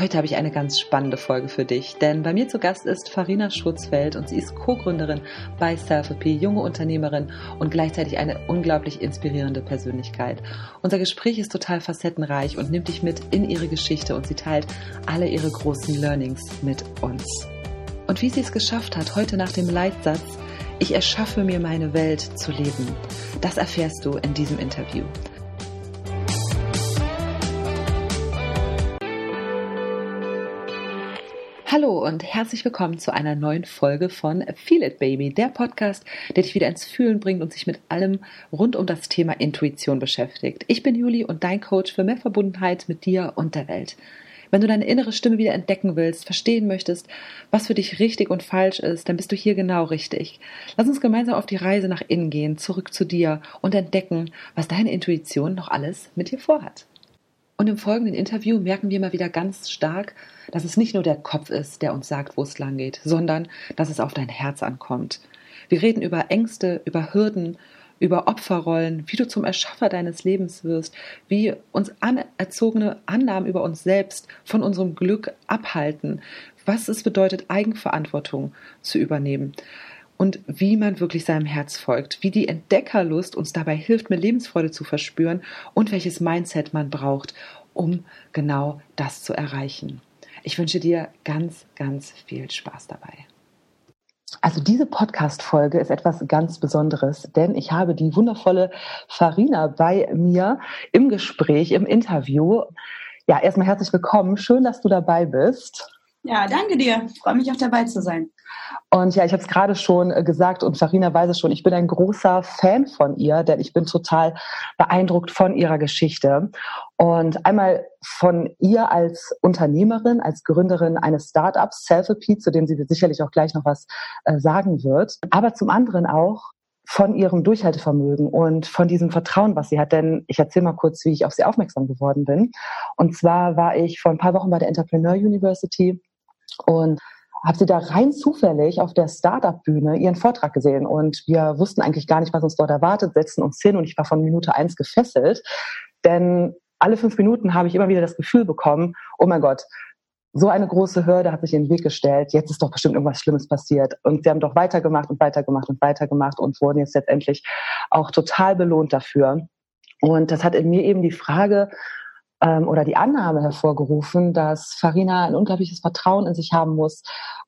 Heute habe ich eine ganz spannende Folge für dich, denn bei mir zu Gast ist Farina Schutzfeld und sie ist Co-Gründerin bei Selfie, junge Unternehmerin und gleichzeitig eine unglaublich inspirierende Persönlichkeit. Unser Gespräch ist total facettenreich und nimmt dich mit in ihre Geschichte und sie teilt alle ihre großen Learnings mit uns. Und wie sie es geschafft hat, heute nach dem Leitsatz, ich erschaffe mir meine Welt zu leben, das erfährst du in diesem Interview. Hallo und herzlich willkommen zu einer neuen Folge von Feel It Baby, der Podcast, der dich wieder ins Fühlen bringt und sich mit allem rund um das Thema Intuition beschäftigt. Ich bin Juli und dein Coach für mehr Verbundenheit mit dir und der Welt. Wenn du deine innere Stimme wieder entdecken willst, verstehen möchtest, was für dich richtig und falsch ist, dann bist du hier genau richtig. Lass uns gemeinsam auf die Reise nach innen gehen, zurück zu dir und entdecken, was deine Intuition noch alles mit dir vorhat. Und im folgenden Interview merken wir mal wieder ganz stark, dass es nicht nur der Kopf ist, der uns sagt, wo es lang geht, sondern dass es auf dein Herz ankommt. Wir reden über Ängste, über Hürden, über Opferrollen, wie du zum Erschaffer deines Lebens wirst, wie uns anerzogene Annahmen über uns selbst von unserem Glück abhalten, was es bedeutet, Eigenverantwortung zu übernehmen und wie man wirklich seinem Herz folgt, wie die Entdeckerlust uns dabei hilft, mehr Lebensfreude zu verspüren und welches Mindset man braucht, um genau das zu erreichen. Ich wünsche dir ganz, ganz viel Spaß dabei. Also diese Podcast-Folge ist etwas ganz Besonderes, denn ich habe die wundervolle Farina bei mir im Gespräch, im Interview. Ja, erstmal herzlich willkommen. Schön, dass du dabei bist. Ja, danke dir. Ich freue mich auch dabei zu sein. Und ja, ich habe es gerade schon äh, gesagt und Farina weiß es schon, ich bin ein großer Fan von ihr, denn ich bin total beeindruckt von ihrer Geschichte. Und einmal von ihr als Unternehmerin, als Gründerin eines Startups, Selfie, zu dem sie sicherlich auch gleich noch was äh, sagen wird. Aber zum anderen auch von ihrem Durchhaltevermögen und von diesem Vertrauen, was sie hat. Denn ich erzähle mal kurz, wie ich auf sie aufmerksam geworden bin. Und zwar war ich vor ein paar Wochen bei der Entrepreneur University und habe sie da rein zufällig auf der Startup-Bühne ihren Vortrag gesehen und wir wussten eigentlich gar nicht, was uns dort erwartet, setzten uns hin und ich war von Minute eins gefesselt, denn alle fünf Minuten habe ich immer wieder das Gefühl bekommen, oh mein Gott, so eine große Hürde hat sich in den Weg gestellt, jetzt ist doch bestimmt irgendwas Schlimmes passiert. Und sie haben doch weitergemacht und weitergemacht und weitergemacht und wurden jetzt letztendlich auch total belohnt dafür. Und das hat in mir eben die Frage ähm, oder die Annahme hervorgerufen, dass Farina ein unglaubliches Vertrauen in sich haben muss,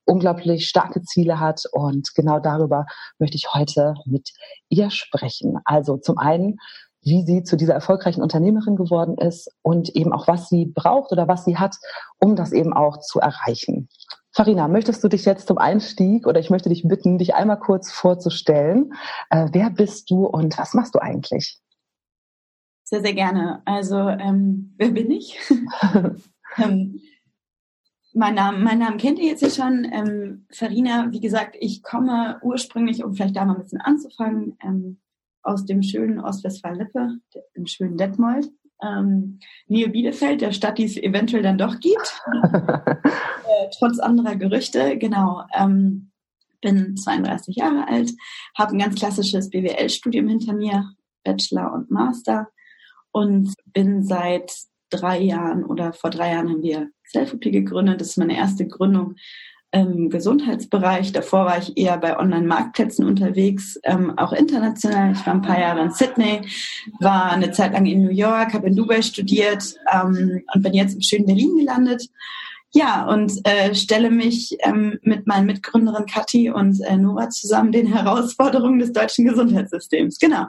unglaublich starke Ziele hat und genau darüber möchte ich heute mit ihr sprechen. Also zum einen, wie sie zu dieser erfolgreichen Unternehmerin geworden ist und eben auch, was sie braucht oder was sie hat, um das eben auch zu erreichen. Farina, möchtest du dich jetzt zum Einstieg oder ich möchte dich bitten, dich einmal kurz vorzustellen? Äh, wer bist du und was machst du eigentlich? Sehr, sehr gerne. Also, ähm, wer bin ich? ähm, mein Name, mein Name kennt ihr jetzt ja schon. Ähm, Farina, wie gesagt, ich komme ursprünglich, um vielleicht da mal ein bisschen anzufangen, ähm, aus dem schönen Ostwestfalen-Lippe, im schönen Detmold. Ähm, Nähe Bielefeld, der Stadt, die es eventuell dann doch gibt, äh, trotz anderer Gerüchte. Genau. Ähm, bin 32 Jahre alt, habe ein ganz klassisches BWL-Studium hinter mir, Bachelor und Master und bin seit drei Jahren oder vor drei Jahren haben wir Selfie gegründet. Das ist meine erste Gründung im Gesundheitsbereich. Davor war ich eher bei Online-Marktplätzen unterwegs, ähm, auch international. Ich war ein paar Jahre in Sydney, war eine Zeit lang in New York, habe in Dubai studiert ähm, und bin jetzt im schönen Berlin gelandet. Ja, und äh, stelle mich ähm, mit meinen Mitgründerin Kathi und äh, Nora zusammen den Herausforderungen des deutschen Gesundheitssystems. Genau.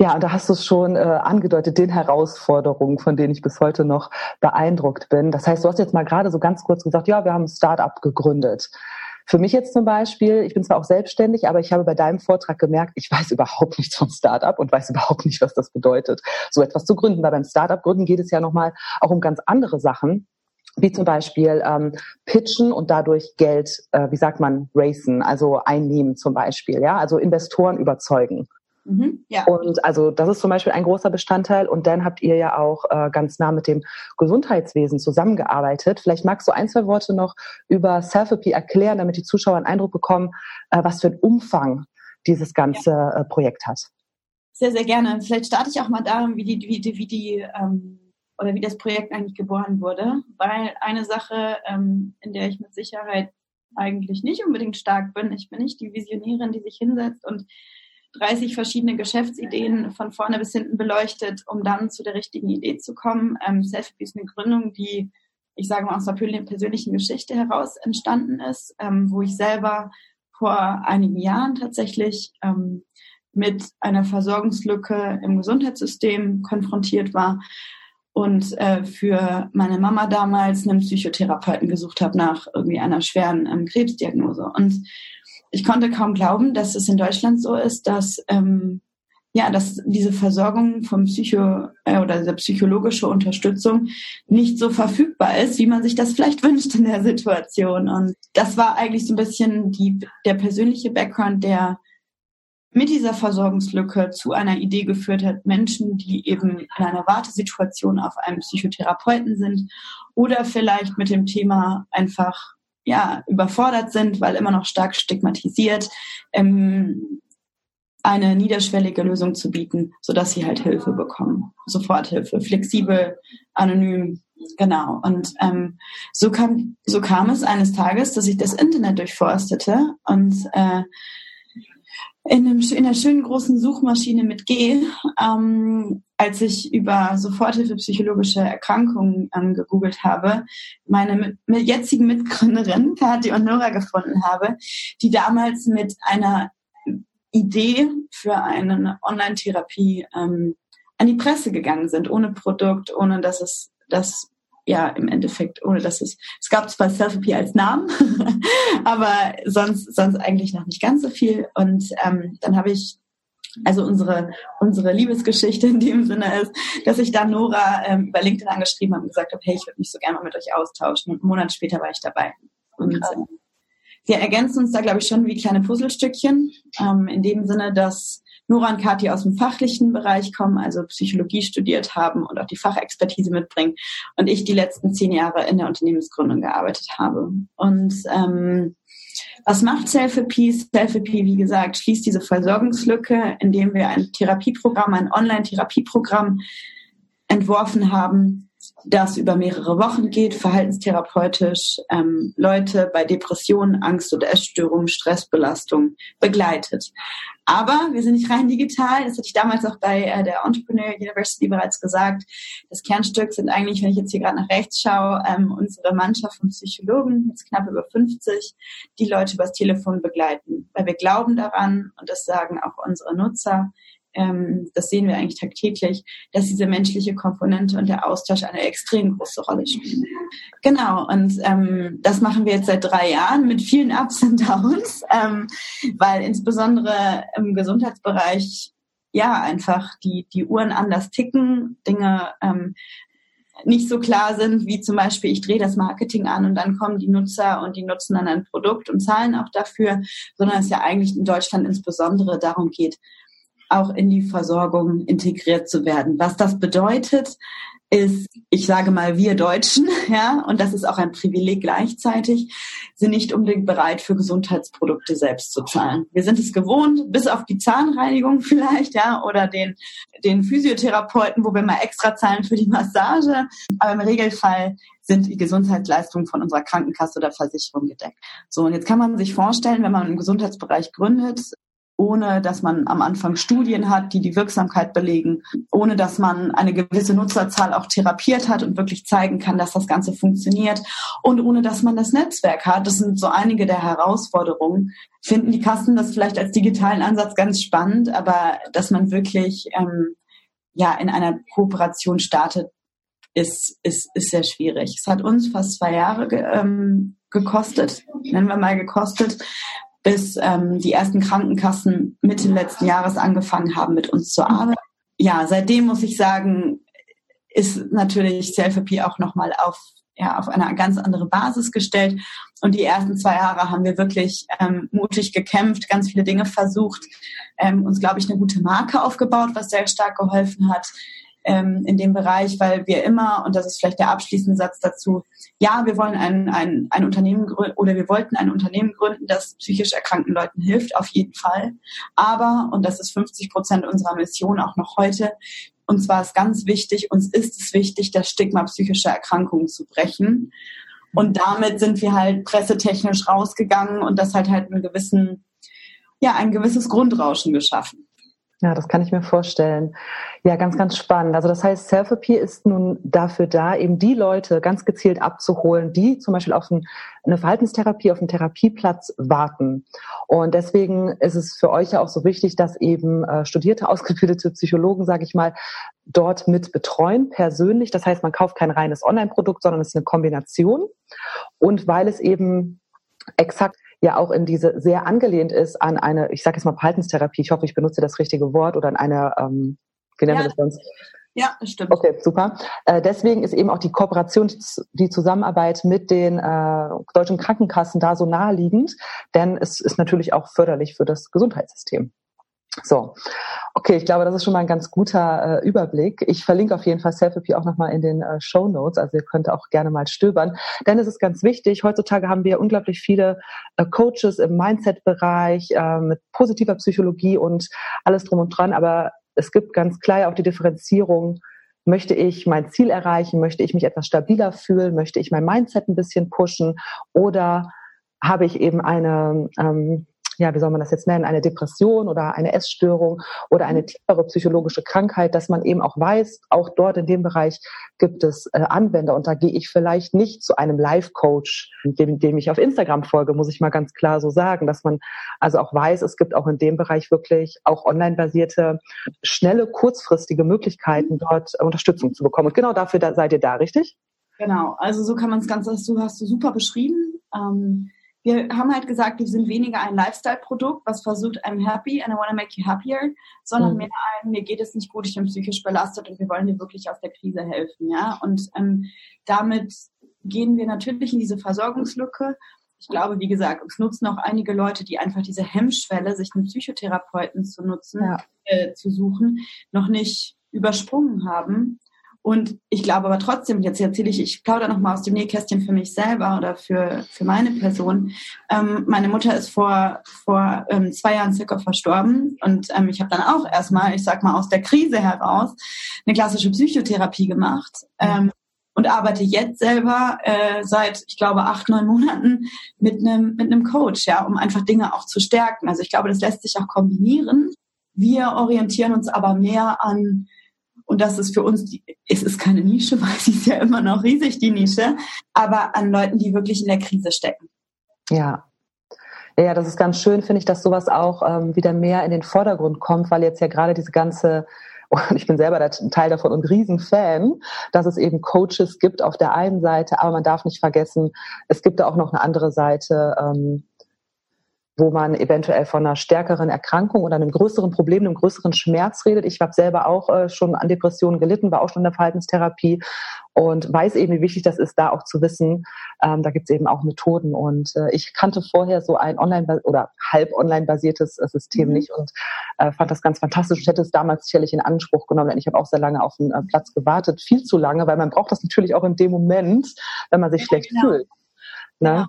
Ja, da hast du es schon äh, angedeutet, den Herausforderungen, von denen ich bis heute noch beeindruckt bin. Das heißt, du hast jetzt mal gerade so ganz kurz gesagt, ja, wir haben ein Start-up gegründet. Für mich jetzt zum Beispiel, ich bin zwar auch selbstständig, aber ich habe bei deinem Vortrag gemerkt, ich weiß überhaupt nichts vom Startup und weiß überhaupt nicht, was das bedeutet, so etwas zu gründen. Weil beim Startup gründen geht es ja nochmal auch um ganz andere Sachen wie zum Beispiel ähm, pitchen und dadurch Geld, äh, wie sagt man, racen, also einnehmen zum Beispiel, ja, also Investoren überzeugen. Mhm, ja. Und also das ist zum Beispiel ein großer Bestandteil. Und dann habt ihr ja auch äh, ganz nah mit dem Gesundheitswesen zusammengearbeitet. Vielleicht magst du ein, zwei Worte noch über Selfie erklären, damit die Zuschauer einen Eindruck bekommen, äh, was für einen Umfang dieses ganze ja. äh, Projekt hat. Sehr, sehr gerne. Vielleicht starte ich auch mal darum, wie die, wie die, wie die ähm oder wie das Projekt eigentlich geboren wurde, weil eine Sache, ähm, in der ich mit Sicherheit eigentlich nicht unbedingt stark bin, ich bin nicht die Visionärin, die sich hinsetzt und 30 verschiedene Geschäftsideen von vorne bis hinten beleuchtet, um dann zu der richtigen Idee zu kommen. Ähm, Selfie ist eine Gründung, die, ich sage mal, aus einer persönlichen Geschichte heraus entstanden ist, ähm, wo ich selber vor einigen Jahren tatsächlich ähm, mit einer Versorgungslücke im Gesundheitssystem konfrontiert war und äh, für meine Mama damals einen Psychotherapeuten gesucht habe nach irgendwie einer schweren ähm, Krebsdiagnose. Und ich konnte kaum glauben, dass es in Deutschland so ist, dass ähm, ja, dass diese Versorgung vom Psycho äh, oder diese psychologische Unterstützung nicht so verfügbar ist, wie man sich das vielleicht wünscht in der Situation. Und das war eigentlich so ein bisschen die, der persönliche Background, der mit dieser Versorgungslücke zu einer Idee geführt hat, Menschen, die eben in einer Wartesituation auf einen Psychotherapeuten sind oder vielleicht mit dem Thema einfach ja überfordert sind, weil immer noch stark stigmatisiert, ähm, eine niederschwellige Lösung zu bieten, so dass sie halt Hilfe bekommen, Soforthilfe, flexibel, anonym, genau. Und ähm, so kam so kam es eines Tages, dass ich das Internet durchforstete und äh, in, einem, in einer schönen großen Suchmaschine mit G, ähm, als ich über Soforthilfe psychologische Erkrankungen ähm, gegoogelt habe, meine mit, mit jetzigen Mitgründerin Kathi und Nora gefunden habe, die damals mit einer Idee für eine Online-Therapie ähm, an die Presse gegangen sind, ohne Produkt, ohne dass es das ja, im Endeffekt, ohne dass es, es gab zwar Selfie als Namen, aber sonst, sonst eigentlich noch nicht ganz so viel. Und ähm, dann habe ich, also unsere, unsere Liebesgeschichte in dem Sinne ist, dass ich dann Nora ähm, über LinkedIn angeschrieben habe und gesagt habe, hey, ich würde mich so gerne mal mit euch austauschen. Und einen Monat später war ich dabei. Und ähm, wir ergänzen uns da, glaube ich, schon wie kleine Puzzlestückchen, ähm, in dem Sinne, dass Nora und Kathi aus dem fachlichen Bereich kommen, also Psychologie studiert haben und auch die Fachexpertise mitbringen. Und ich die letzten zehn Jahre in der Unternehmensgründung gearbeitet habe. Und ähm, was macht Self-Peace? Self-Peace, wie gesagt, schließt diese Versorgungslücke, indem wir ein Therapieprogramm, ein Online-Therapieprogramm entworfen haben, das über mehrere Wochen geht, verhaltenstherapeutisch ähm, Leute bei Depressionen, Angst- oder Essstörungen, Stressbelastung begleitet. Aber wir sind nicht rein digital. Das hatte ich damals auch bei äh, der Entrepreneur University bereits gesagt. Das Kernstück sind eigentlich, wenn ich jetzt hier gerade nach rechts schaue, ähm, unsere Mannschaft von Psychologen, jetzt knapp über 50, die Leute übers Telefon begleiten. Weil wir glauben daran, und das sagen auch unsere Nutzer, ähm, das sehen wir eigentlich tagtäglich, dass diese menschliche Komponente und der Austausch eine extrem große Rolle spielen. Genau, und ähm, das machen wir jetzt seit drei Jahren mit vielen Ups und Downs, ähm, weil insbesondere im Gesundheitsbereich ja einfach die, die Uhren anders ticken, Dinge ähm, nicht so klar sind, wie zum Beispiel, ich drehe das Marketing an und dann kommen die Nutzer und die nutzen dann ein Produkt und zahlen auch dafür, sondern es ja eigentlich in Deutschland insbesondere darum geht, auch in die Versorgung integriert zu werden. Was das bedeutet, ist, ich sage mal, wir Deutschen, ja, und das ist auch ein Privileg gleichzeitig, sind nicht unbedingt bereit, für Gesundheitsprodukte selbst zu zahlen. Wir sind es gewohnt, bis auf die Zahnreinigung vielleicht, ja, oder den, den Physiotherapeuten, wo wir mal extra zahlen für die Massage. Aber im Regelfall sind die Gesundheitsleistungen von unserer Krankenkasse oder Versicherung gedeckt. So, und jetzt kann man sich vorstellen, wenn man im Gesundheitsbereich gründet, ohne dass man am Anfang Studien hat, die die Wirksamkeit belegen, ohne dass man eine gewisse Nutzerzahl auch therapiert hat und wirklich zeigen kann, dass das Ganze funktioniert und ohne dass man das Netzwerk hat. Das sind so einige der Herausforderungen. Finden die Kassen das vielleicht als digitalen Ansatz ganz spannend, aber dass man wirklich ähm, ja in einer Kooperation startet, ist, ist, ist sehr schwierig. Es hat uns fast zwei Jahre ge, ähm, gekostet, nennen wir mal gekostet, bis ähm, die ersten Krankenkassen Mitte letzten Jahres angefangen haben, mit uns zu arbeiten. Ja, seitdem muss ich sagen, ist natürlich Selfie auch nochmal auf, ja, auf eine ganz andere Basis gestellt. Und die ersten zwei Jahre haben wir wirklich ähm, mutig gekämpft, ganz viele Dinge versucht, ähm, uns, glaube ich, eine gute Marke aufgebaut, was sehr stark geholfen hat ähm, in dem Bereich, weil wir immer, und das ist vielleicht der abschließende Satz dazu, ja, wir wollen ein, ein, ein Unternehmen gründen oder wir wollten ein Unternehmen gründen, das psychisch erkrankten Leuten hilft, auf jeden Fall. Aber, und das ist 50 Prozent unserer Mission auch noch heute, Und zwar ist ganz wichtig, uns ist es wichtig, das Stigma psychischer Erkrankungen zu brechen. Und damit sind wir halt pressetechnisch rausgegangen und das hat halt einen gewissen, ja, ein gewisses Grundrauschen geschaffen. Ja, das kann ich mir vorstellen. Ja, ganz, ganz spannend. Also das heißt, Self-Appeal ist nun dafür da, eben die Leute ganz gezielt abzuholen, die zum Beispiel auf eine Verhaltenstherapie, auf einen Therapieplatz warten. Und deswegen ist es für euch ja auch so wichtig, dass eben äh, studierte, ausgebildete Psychologen, sage ich mal, dort mit betreuen, persönlich. Das heißt, man kauft kein reines Online-Produkt, sondern es ist eine Kombination. Und weil es eben exakt ja auch in diese sehr angelehnt ist an eine, ich sage jetzt mal Verhaltenstherapie, ich hoffe, ich benutze das richtige Wort, oder an eine, ähm, wie nennen ja, wir das sonst? Ja, das stimmt. Okay, super. Äh, deswegen ist eben auch die Kooperation, die Zusammenarbeit mit den äh, deutschen Krankenkassen da so naheliegend, denn es ist natürlich auch förderlich für das Gesundheitssystem. So, okay, ich glaube, das ist schon mal ein ganz guter äh, Überblick. Ich verlinke auf jeden Fall Selfie auch nochmal in den äh, Show Notes, also ihr könnt auch gerne mal stöbern. Denn es ist ganz wichtig, heutzutage haben wir unglaublich viele äh, Coaches im Mindset-Bereich äh, mit positiver Psychologie und alles drum und dran, aber es gibt ganz klar auch die Differenzierung, möchte ich mein Ziel erreichen, möchte ich mich etwas stabiler fühlen, möchte ich mein Mindset ein bisschen pushen? Oder habe ich eben eine ähm, ja, wie soll man das jetzt nennen, eine Depression oder eine Essstörung oder eine tiefere psychologische Krankheit, dass man eben auch weiß, auch dort in dem Bereich gibt es äh, Anwender und da gehe ich vielleicht nicht zu einem Life-Coach, dem, dem ich auf Instagram folge, muss ich mal ganz klar so sagen, dass man also auch weiß, es gibt auch in dem Bereich wirklich auch online-basierte, schnelle, kurzfristige Möglichkeiten, dort Unterstützung zu bekommen. Und genau dafür da, seid ihr da, richtig? Genau, also so kann man es ganz, du hast du super beschrieben. Ähm, wir haben halt gesagt, wir sind weniger ein Lifestyle-Produkt, was versucht, I'm happy and I want to make you happier, sondern mhm. mehr ein, mir geht es nicht gut, ich bin psychisch belastet und wir wollen dir wirklich aus der Krise helfen, ja. Und ähm, damit gehen wir natürlich in diese Versorgungslücke. Ich glaube, wie gesagt, es nutzen auch einige Leute, die einfach diese Hemmschwelle, sich einen Psychotherapeuten zu nutzen, ja. äh, zu suchen, noch nicht übersprungen haben und ich glaube aber trotzdem, jetzt erzähle ich, ich plaudere nochmal aus dem Nähkästchen für mich selber oder für, für meine Person. Ähm, meine Mutter ist vor, vor ähm, zwei Jahren circa verstorben und ähm, ich habe dann auch erstmal, ich sag mal, aus der Krise heraus eine klassische Psychotherapie gemacht. Ähm, und arbeite jetzt selber äh, seit, ich glaube, acht, neun Monaten mit einem mit einem Coach, ja, um einfach Dinge auch zu stärken. Also ich glaube, das lässt sich auch kombinieren. Wir orientieren uns aber mehr an und das ist für uns, die, es ist keine Nische, weil sie ist ja immer noch riesig, die Nische, aber an Leuten, die wirklich in der Krise stecken. Ja. Ja, das ist ganz schön, finde ich, dass sowas auch ähm, wieder mehr in den Vordergrund kommt, weil jetzt ja gerade diese ganze und ich bin selber ein Teil davon und Riesenfan, dass es eben Coaches gibt auf der einen Seite, aber man darf nicht vergessen, es gibt da auch noch eine andere Seite, ähm, wo man eventuell von einer stärkeren Erkrankung oder einem größeren Problem, einem größeren Schmerz redet. Ich habe selber auch äh, schon an Depressionen gelitten, war auch schon in der Verhaltenstherapie und weiß eben, wie wichtig das ist, da auch zu wissen. Ähm, da gibt es eben auch Methoden. Und äh, ich kannte vorher so ein online- oder halb online basiertes äh, System mhm. nicht und äh, fand das ganz fantastisch. Ich hätte es damals sicherlich in Anspruch genommen, denn ich habe auch sehr lange auf den äh, Platz gewartet, viel zu lange, weil man braucht das natürlich auch in dem Moment, wenn man sich ja, schlecht genau. fühlt. Ne?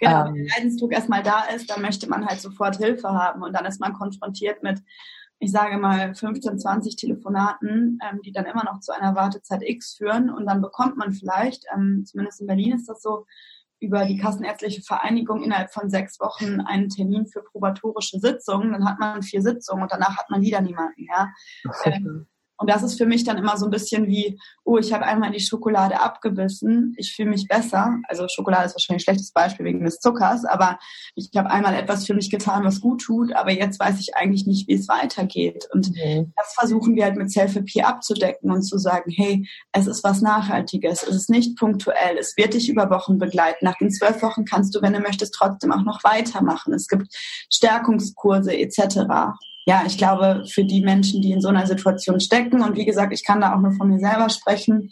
Genau. Genau, wenn der ähm. Leidensdruck erstmal da ist, dann möchte man halt sofort Hilfe haben und dann ist man konfrontiert mit, ich sage mal, 15, 20 Telefonaten, ähm, die dann immer noch zu einer Wartezeit X führen und dann bekommt man vielleicht, ähm, zumindest in Berlin ist das so, über die Kassenärztliche Vereinigung innerhalb von sechs Wochen einen Termin für probatorische Sitzungen. Dann hat man vier Sitzungen und danach hat man wieder niemanden. Ja. Ähm, und das ist für mich dann immer so ein bisschen wie, oh, ich habe einmal die Schokolade abgebissen, ich fühle mich besser. Also Schokolade ist wahrscheinlich ein schlechtes Beispiel wegen des Zuckers, aber ich habe einmal etwas für mich getan, was gut tut, aber jetzt weiß ich eigentlich nicht, wie es weitergeht. Und mhm. das versuchen wir halt mit Self-Appeal abzudecken und zu sagen, hey, es ist was Nachhaltiges, es ist nicht punktuell, es wird dich über Wochen begleiten. Nach den zwölf Wochen kannst du, wenn du möchtest, trotzdem auch noch weitermachen. Es gibt Stärkungskurse etc ja, ich glaube, für die Menschen, die in so einer Situation stecken, und wie gesagt, ich kann da auch nur von mir selber sprechen,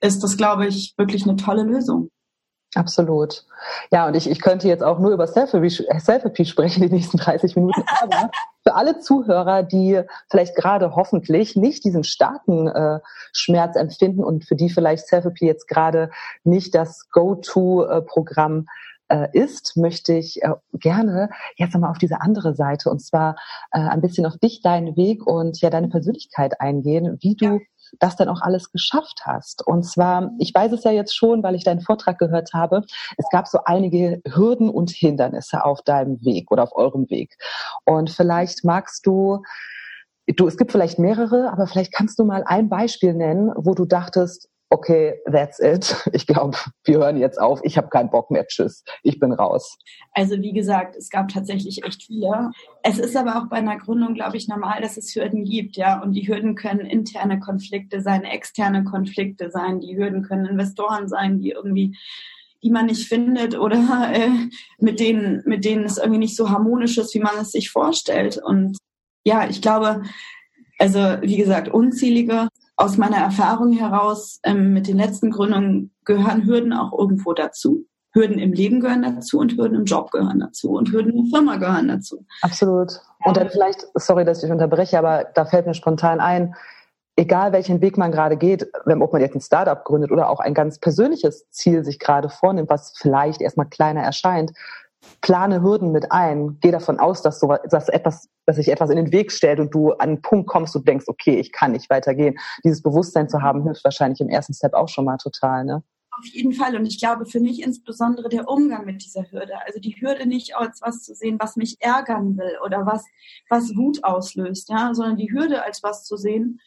ist das, glaube ich, wirklich eine tolle Lösung. Absolut. Ja, und ich, ich könnte jetzt auch nur über Self-Appeal sprechen die nächsten 30 Minuten. Aber für alle Zuhörer, die vielleicht gerade hoffentlich nicht diesen starken äh, Schmerz empfinden und für die vielleicht Self-Appeal jetzt gerade nicht das Go-To-Programm äh, ist, möchte ich äh, gerne jetzt nochmal auf diese andere Seite und zwar äh, ein bisschen auf dich, deinen Weg und ja deine Persönlichkeit eingehen, wie du das dann auch alles geschafft hast. Und zwar, ich weiß es ja jetzt schon, weil ich deinen Vortrag gehört habe, es gab so einige Hürden und Hindernisse auf deinem Weg oder auf eurem Weg. Und vielleicht magst du du, es gibt vielleicht mehrere, aber vielleicht kannst du mal ein Beispiel nennen, wo du dachtest, okay, that's it. Ich glaube, wir hören jetzt auf. Ich habe keinen Bock mehr. Tschüss. Ich bin raus. Also wie gesagt, es gab tatsächlich echt viele. Es ist aber auch bei einer Gründung, glaube ich, normal, dass es Hürden gibt, ja. Und die Hürden können interne Konflikte sein, externe Konflikte sein. Die Hürden können Investoren sein, die irgendwie die man nicht findet oder äh, mit denen mit denen es irgendwie nicht so harmonisch ist, wie man es sich vorstellt. Und ja, ich glaube, also wie gesagt, unzählige aus meiner Erfahrung heraus ähm, mit den letzten Gründungen gehören Hürden auch irgendwo dazu. Hürden im Leben gehören dazu und Hürden im Job gehören dazu und Hürden in der Firma gehören dazu. Absolut. Und dann vielleicht, sorry, dass ich unterbreche, aber da fällt mir spontan ein, egal welchen Weg man gerade geht, wenn ob man jetzt ein Startup gründet oder auch ein ganz persönliches Ziel sich gerade vornimmt, was vielleicht erstmal kleiner erscheint, plane Hürden mit ein. Geh davon aus, dass so dass etwas, dass sich etwas in den Weg stellt und du an einen Punkt kommst und denkst, okay, ich kann nicht weitergehen. Dieses Bewusstsein zu haben hilft wahrscheinlich im ersten Step auch schon mal total, ne? Auf jeden Fall. Und ich glaube für mich insbesondere der Umgang mit dieser Hürde. Also die Hürde nicht als was zu sehen, was mich ärgern will oder was, was Wut auslöst, ja, sondern die Hürde als was zu sehen,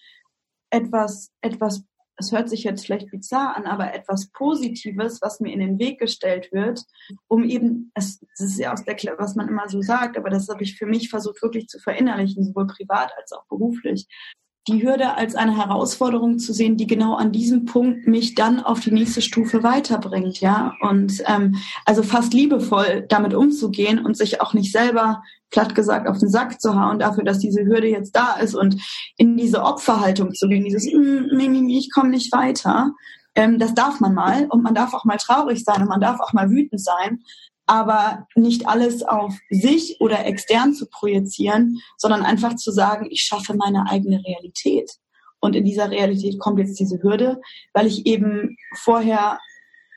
etwas, etwas es hört sich jetzt vielleicht bizarr an, aber etwas Positives, was mir in den Weg gestellt wird, um eben, es, das ist ja aus der, was man immer so sagt, aber das habe ich für mich versucht wirklich zu verinnerlichen, sowohl privat als auch beruflich, die Hürde als eine Herausforderung zu sehen, die genau an diesem Punkt mich dann auf die nächste Stufe weiterbringt, ja. Und ähm, also fast liebevoll damit umzugehen und sich auch nicht selber platt gesagt auf den Sack zu hauen dafür, dass diese Hürde jetzt da ist und in diese Opferhaltung zu gehen, dieses mm, ich komme nicht weiter. Ähm, das darf man mal und man darf auch mal traurig sein und man darf auch mal wütend sein aber nicht alles auf sich oder extern zu projizieren, sondern einfach zu sagen, ich schaffe meine eigene Realität. Und in dieser Realität kommt jetzt diese Hürde, weil ich eben vorher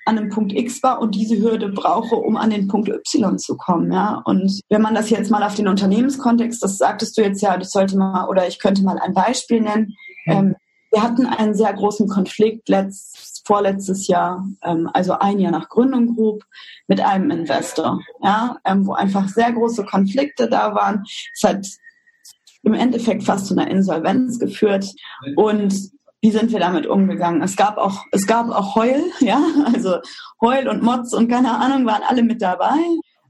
an einem Punkt X war und diese Hürde brauche, um an den Punkt Y zu kommen. Ja? Und wenn man das jetzt mal auf den Unternehmenskontext, das sagtest du jetzt ja, das sollte mal, oder ich könnte mal ein Beispiel nennen. Ähm, wir hatten einen sehr großen Konflikt letzt, vorletztes Jahr, ähm, also ein Jahr nach Gründung Group, mit einem Investor, ja, ähm, wo einfach sehr große Konflikte da waren. Es hat im Endeffekt fast zu einer Insolvenz geführt und wie sind wir damit umgegangen? Es gab auch, es gab auch Heul, ja, also Heul und Mods und keine Ahnung waren alle mit dabei.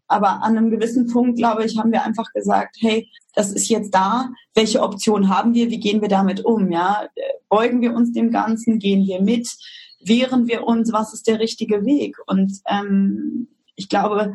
Aber an einem gewissen Punkt, glaube ich, haben wir einfach gesagt, hey, das ist jetzt da. Welche Option haben wir? Wie gehen wir damit um? Ja, beugen wir uns dem Ganzen? Gehen wir mit? Wehren wir uns? Was ist der richtige Weg? Und ähm, ich glaube,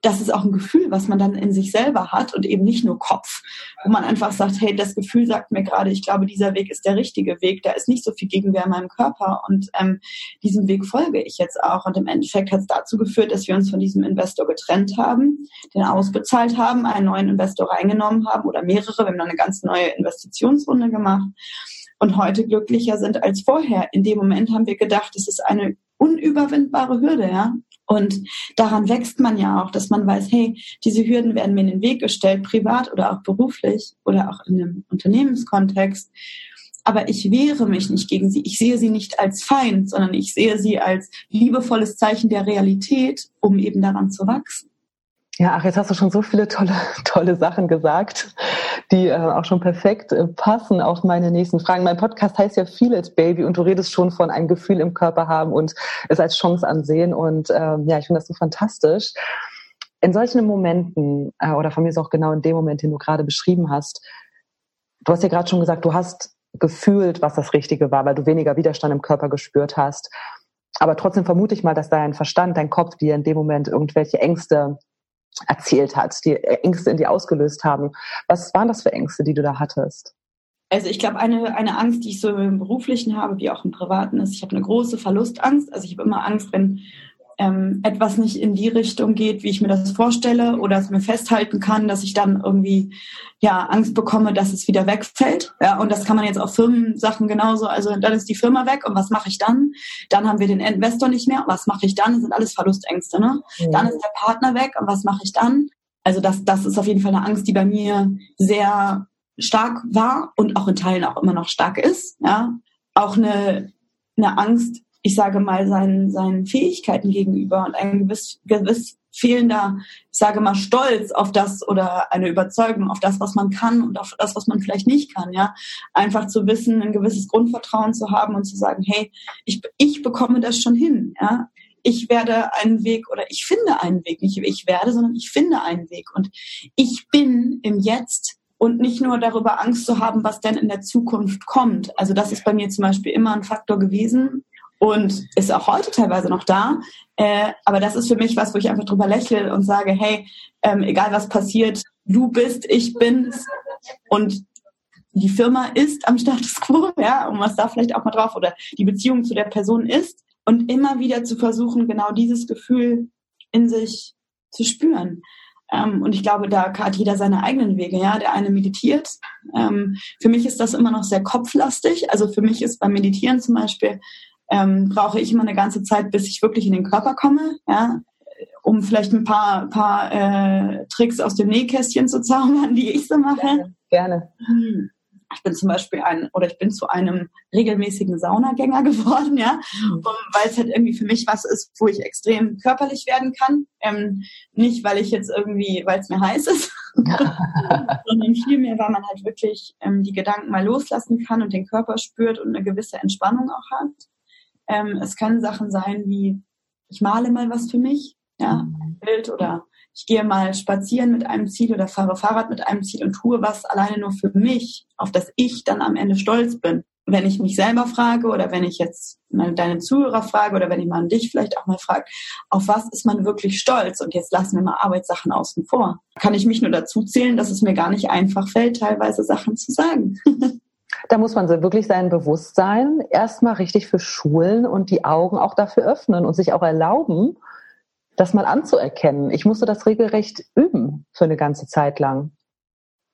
das ist auch ein Gefühl, was man dann in sich selber hat und eben nicht nur Kopf, wo man einfach sagt, hey, das Gefühl sagt mir gerade, ich glaube, dieser Weg ist der richtige Weg, da ist nicht so viel Gegenwehr in meinem Körper und ähm, diesem Weg folge ich jetzt auch. Und im Endeffekt hat es dazu geführt, dass wir uns von diesem Investor getrennt haben, den ausbezahlt haben, einen neuen Investor reingenommen haben oder mehrere. Wir haben dann eine ganz neue Investitionsrunde gemacht und heute glücklicher sind als vorher. In dem Moment haben wir gedacht, es ist eine unüberwindbare Hürde, ja. Und daran wächst man ja auch, dass man weiß, hey, diese Hürden werden mir in den Weg gestellt, privat oder auch beruflich oder auch in einem Unternehmenskontext. Aber ich wehre mich nicht gegen sie. Ich sehe sie nicht als Feind, sondern ich sehe sie als liebevolles Zeichen der Realität, um eben daran zu wachsen. Ja, ach, jetzt hast du schon so viele tolle, tolle Sachen gesagt, die äh, auch schon perfekt äh, passen auf meine nächsten Fragen. Mein Podcast heißt ja Feel It Baby und du redest schon von einem Gefühl im Körper haben und es als Chance ansehen. Und ähm, ja, ich finde das so fantastisch. In solchen Momenten, äh, oder von mir ist auch genau in dem Moment, den du gerade beschrieben hast, du hast ja gerade schon gesagt, du hast gefühlt, was das Richtige war, weil du weniger Widerstand im Körper gespürt hast. Aber trotzdem vermute ich mal, dass dein Verstand, dein Kopf dir in dem Moment irgendwelche Ängste erzählt hat, die Ängste in dir ausgelöst haben. Was waren das für Ängste, die du da hattest? Also ich glaube, eine, eine Angst, die ich so im Beruflichen habe, wie auch im Privaten ist, ich habe eine große Verlustangst. Also ich habe immer Angst, wenn ähm, etwas nicht in die Richtung geht, wie ich mir das vorstelle oder es mir festhalten kann, dass ich dann irgendwie ja Angst bekomme, dass es wieder wegfällt. Ja, und das kann man jetzt auf Firmensachen genauso. Also dann ist die Firma weg und was mache ich dann? Dann haben wir den Investor nicht mehr. Was mache ich dann? Das sind alles Verlustängste. Ne? Mhm. Dann ist der Partner weg und was mache ich dann? Also das, das ist auf jeden Fall eine Angst, die bei mir sehr stark war und auch in Teilen auch immer noch stark ist. Ja, auch eine eine Angst, ich sage mal, seinen, seinen Fähigkeiten gegenüber und ein gewiss, gewiss fehlender, ich sage mal, Stolz auf das oder eine Überzeugung auf das, was man kann und auf das, was man vielleicht nicht kann, ja. Einfach zu wissen, ein gewisses Grundvertrauen zu haben und zu sagen, hey, ich, ich bekomme das schon hin, ja. Ich werde einen Weg oder ich finde einen Weg, nicht ich werde, sondern ich finde einen Weg und ich bin im Jetzt und nicht nur darüber Angst zu haben, was denn in der Zukunft kommt. Also das ist bei mir zum Beispiel immer ein Faktor gewesen, und ist auch heute teilweise noch da. Äh, aber das ist für mich was, wo ich einfach drüber lächle und sage, hey, ähm, egal was passiert, du bist, ich bin und die Firma ist am Status quo, ja, und was da vielleicht auch mal drauf oder die Beziehung zu der Person ist und immer wieder zu versuchen, genau dieses Gefühl in sich zu spüren. Ähm, und ich glaube, da hat jeder seine eigenen Wege, ja. Der eine meditiert. Ähm, für mich ist das immer noch sehr kopflastig. Also für mich ist beim Meditieren zum Beispiel ähm, brauche ich immer eine ganze Zeit, bis ich wirklich in den Körper komme, ja, um vielleicht ein paar, paar äh, Tricks aus dem Nähkästchen zu zaubern, die ich so mache. Gerne. gerne. Hm. Ich bin zum Beispiel ein, oder ich bin zu einem regelmäßigen Saunagänger geworden, ja, mhm. um, weil es halt irgendwie für mich was ist, wo ich extrem körperlich werden kann. Ähm, nicht, weil ich jetzt irgendwie, weil es mir heiß ist, sondern vielmehr, weil man halt wirklich ähm, die Gedanken mal loslassen kann und den Körper spürt und eine gewisse Entspannung auch hat. Ähm, es können Sachen sein wie, ich male mal was für mich, ja, ein Bild oder ich gehe mal spazieren mit einem Ziel oder fahre Fahrrad mit einem Ziel und tue was alleine nur für mich, auf das ich dann am Ende stolz bin. Wenn ich mich selber frage oder wenn ich jetzt mal deine Zuhörer frage oder wenn ich mal dich vielleicht auch mal frage, auf was ist man wirklich stolz? Und jetzt lassen wir mal Arbeitssachen außen vor. Kann ich mich nur dazu zählen, dass es mir gar nicht einfach fällt, teilweise Sachen zu sagen. Da muss man wirklich sein Bewusstsein erstmal richtig für schulen und die Augen auch dafür öffnen und sich auch erlauben, das mal anzuerkennen. Ich musste das regelrecht üben für eine ganze Zeit lang.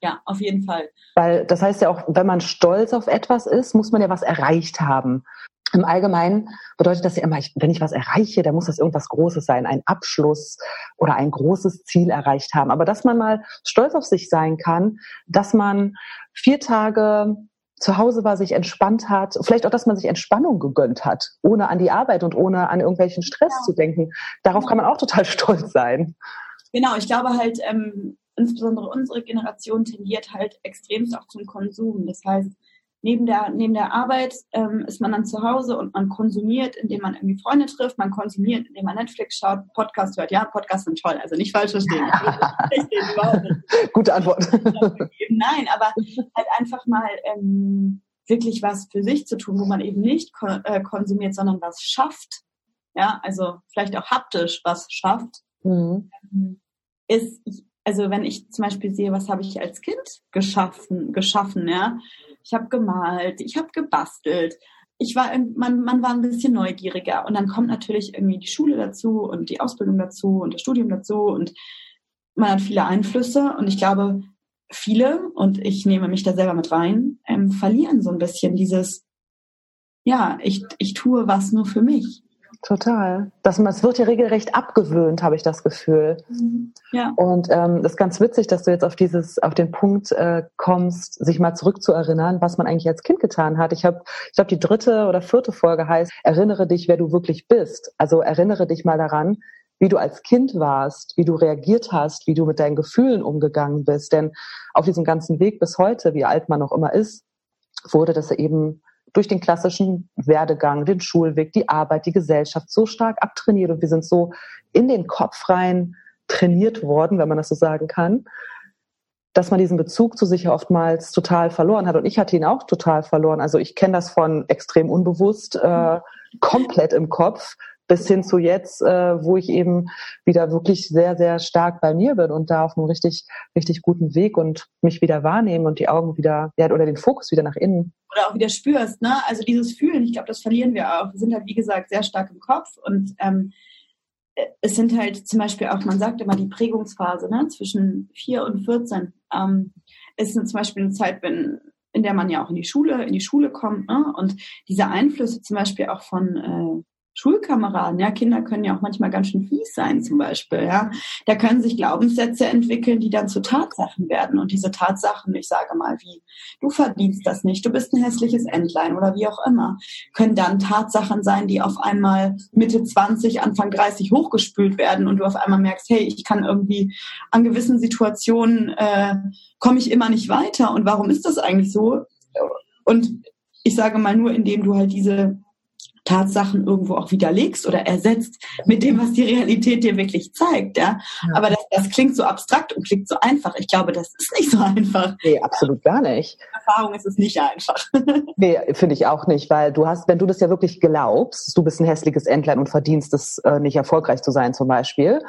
Ja, auf jeden Fall. Weil das heißt ja auch, wenn man stolz auf etwas ist, muss man ja was erreicht haben. Im Allgemeinen bedeutet das ja immer, wenn ich was erreiche, dann muss das irgendwas Großes sein, ein Abschluss oder ein großes Ziel erreicht haben. Aber dass man mal stolz auf sich sein kann, dass man vier Tage zu Hause war, sich entspannt hat, vielleicht auch, dass man sich Entspannung gegönnt hat, ohne an die Arbeit und ohne an irgendwelchen Stress ja. zu denken. Darauf kann man auch total stolz sein. Genau, ich glaube halt, ähm, insbesondere unsere Generation tendiert halt extremst auch zum Konsum. Das heißt, neben der, neben der Arbeit ähm, ist man dann zu Hause und man konsumiert, indem man irgendwie Freunde trifft, man konsumiert, indem man Netflix schaut, Podcast hört. Ja, Podcasts sind toll, also nicht falsch verstehen. Gute Antwort. Nein, aber halt einfach mal ähm, wirklich was für sich zu tun, wo man eben nicht ko äh, konsumiert, sondern was schafft. Ja, also vielleicht auch haptisch was schafft. Mhm. Ähm, ist, also wenn ich zum Beispiel sehe, was habe ich als Kind geschaffen, geschaffen, ja, ich habe gemalt, ich habe gebastelt. Ich war, man, man war ein bisschen neugieriger und dann kommt natürlich irgendwie die Schule dazu und die Ausbildung dazu und das Studium dazu und man hat viele Einflüsse und ich glaube, viele, und ich nehme mich da selber mit rein, ähm, verlieren so ein bisschen dieses, ja, ich, ich tue was nur für mich. Total. Das, es wird ja regelrecht abgewöhnt, habe ich das Gefühl. Mhm. Ja. Und ähm, das ist ganz witzig, dass du jetzt auf dieses, auf den Punkt äh, kommst, sich mal zurückzuerinnern, was man eigentlich als Kind getan hat. Ich habe, ich glaube, die dritte oder vierte Folge heißt: Erinnere dich, wer du wirklich bist. Also erinnere dich mal daran, wie du als Kind warst, wie du reagiert hast, wie du mit deinen Gefühlen umgegangen bist. Denn auf diesem ganzen Weg bis heute, wie alt man noch immer ist, wurde das eben durch den klassischen Werdegang, den Schulweg, die Arbeit, die Gesellschaft so stark abtrainiert und wir sind so in den Kopf rein trainiert worden, wenn man das so sagen kann, dass man diesen Bezug zu sich ja oftmals total verloren hat. Und ich hatte ihn auch total verloren. Also ich kenne das von extrem unbewusst, äh, komplett im Kopf, bis hin zu jetzt, äh, wo ich eben wieder wirklich sehr, sehr stark bei mir bin und da auf einem richtig, richtig guten Weg und mich wieder wahrnehmen und die Augen wieder, ja, oder den Fokus wieder nach innen. Oder auch wieder spürst, ne? Also dieses Fühlen, ich glaube, das verlieren wir auch. Wir sind halt, wie gesagt, sehr stark im Kopf und ähm, es sind halt zum Beispiel auch, man sagt immer die Prägungsphase ne, zwischen 4 und 14 ähm, ist zum Beispiel eine Zeit, wenn in der man ja auch in die Schule, in die Schule kommt, ne? Und diese Einflüsse zum Beispiel auch von äh, Schulkameraden, ja, Kinder können ja auch manchmal ganz schön fies sein zum Beispiel, ja. Da können sich Glaubenssätze entwickeln, die dann zu Tatsachen werden. Und diese Tatsachen, ich sage mal, wie, du verdienst das nicht, du bist ein hässliches Entlein oder wie auch immer, können dann Tatsachen sein, die auf einmal Mitte 20, Anfang 30 hochgespült werden und du auf einmal merkst, hey, ich kann irgendwie an gewissen Situationen, äh, komme ich immer nicht weiter. Und warum ist das eigentlich so? Und ich sage mal nur, indem du halt diese Tatsachen irgendwo auch widerlegst oder ersetzt mit dem, was die Realität dir wirklich zeigt. Ja? ja. Aber das, das, klingt so abstrakt und klingt so einfach. Ich glaube, das ist nicht so einfach. Nee, absolut gar nicht. Erfahrung ist es nicht einfach. nee, finde ich auch nicht, weil du hast, wenn du das ja wirklich glaubst, du bist ein hässliches Entlein und verdienst es äh, nicht erfolgreich zu sein zum Beispiel,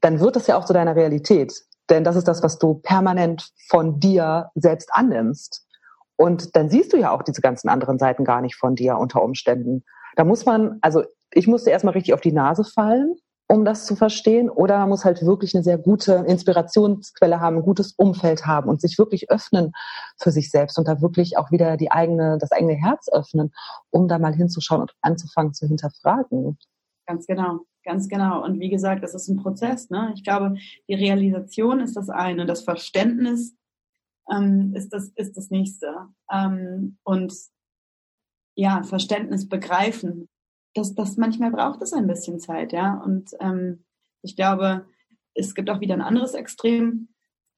dann wird das ja auch zu deiner Realität. Denn das ist das, was du permanent von dir selbst annimmst. Und dann siehst du ja auch diese ganzen anderen Seiten gar nicht von dir unter Umständen. Da muss man, also ich musste erstmal richtig auf die Nase fallen, um das zu verstehen, oder man muss halt wirklich eine sehr gute Inspirationsquelle haben, ein gutes Umfeld haben und sich wirklich öffnen für sich selbst und da wirklich auch wieder die eigene, das eigene Herz öffnen, um da mal hinzuschauen und anzufangen zu hinterfragen. Ganz genau, ganz genau. Und wie gesagt, das ist ein Prozess. Ne? Ich glaube, die Realisation ist das eine, das Verständnis ähm, ist das ist das nächste. Ähm, und ja, Verständnis begreifen. Das, das manchmal braucht es ein bisschen Zeit, ja. Und ähm, ich glaube, es gibt auch wieder ein anderes Extrem.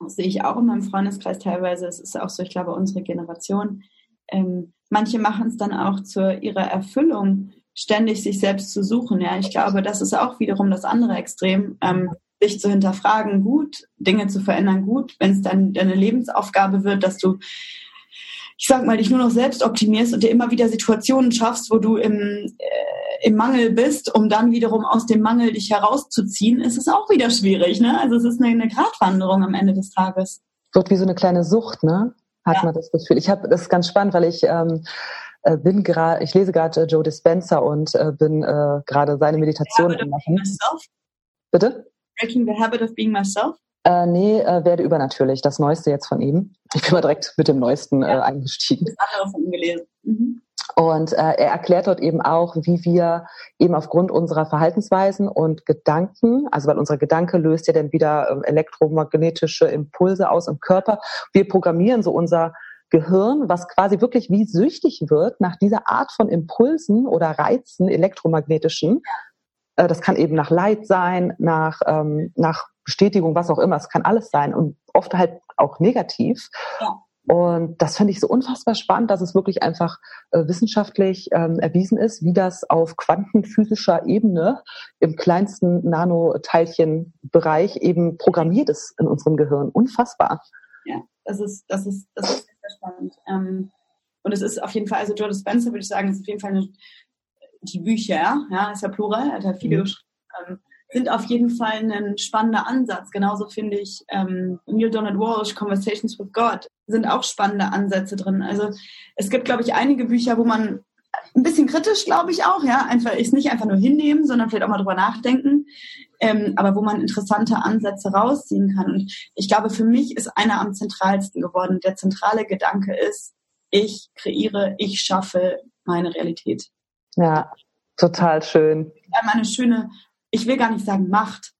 Das sehe ich auch in meinem Freundeskreis teilweise. Es ist auch so, ich glaube, unsere Generation. Ähm, manche machen es dann auch zu ihrer Erfüllung, ständig sich selbst zu suchen. Ja, ich glaube, das ist auch wiederum das andere Extrem. Ähm, sich zu hinterfragen, gut, Dinge zu verändern, gut, wenn es dann deine Lebensaufgabe wird, dass du ich sag mal, dich nur noch selbst optimierst und dir immer wieder Situationen schaffst, wo du im, äh, im Mangel bist, um dann wiederum aus dem Mangel dich herauszuziehen, ist es auch wieder schwierig. Ne? Also es ist eine, eine Gratwanderung am Ende des Tages. Wird wie so eine kleine Sucht, ne? Hat ja. man das Gefühl. Ich habe das ist ganz spannend, weil ich ähm, äh, bin gerade, ich lese gerade äh, Joe Dispenza und äh, bin äh, gerade seine Meditation machen. Bitte? Breaking the Habit of Being Myself. Äh, nee, äh, werde übernatürlich. Das Neueste jetzt von ihm. Ich bin mal direkt mit dem Neuesten äh, ja. äh, eingestiegen. Das andere von ihm gelesen. Mhm. Und äh, er erklärt dort eben auch, wie wir eben aufgrund unserer Verhaltensweisen und Gedanken, also weil unser Gedanke löst ja dann wieder äh, elektromagnetische Impulse aus im Körper. Wir programmieren so unser Gehirn, was quasi wirklich wie süchtig wird nach dieser Art von Impulsen oder Reizen, elektromagnetischen. Äh, das kann eben nach Leid sein, nach, ähm, nach Bestätigung, was auch immer. Es kann alles sein und oft halt auch negativ. Ja. Und das finde ich so unfassbar spannend, dass es wirklich einfach äh, wissenschaftlich ähm, erwiesen ist, wie das auf quantenphysischer Ebene im kleinsten Nanoteilchenbereich eben programmiert ist in unserem Gehirn. Unfassbar. Ja, das ist, das ist, das ist sehr spannend. Ähm, und es ist auf jeden Fall, also Joe Spencer würde ich sagen, ist auf jeden Fall eine, die Bücher, ja, ist ja plural, er hat ja viele mhm. geschrieben. Ähm, sind auf jeden Fall ein spannender Ansatz. Genauso finde ich ähm, Neil Donald Walsh, Conversations with God, sind auch spannende Ansätze drin. Also es gibt, glaube ich, einige Bücher, wo man ein bisschen kritisch, glaube ich auch, ja, einfach ist nicht einfach nur hinnehmen, sondern vielleicht auch mal drüber nachdenken, ähm, aber wo man interessante Ansätze rausziehen kann. Und ich glaube, für mich ist einer am zentralsten geworden. Der zentrale Gedanke ist, ich kreiere, ich schaffe meine Realität. Ja, total schön. Einmal eine schöne ich will gar nicht sagen Macht,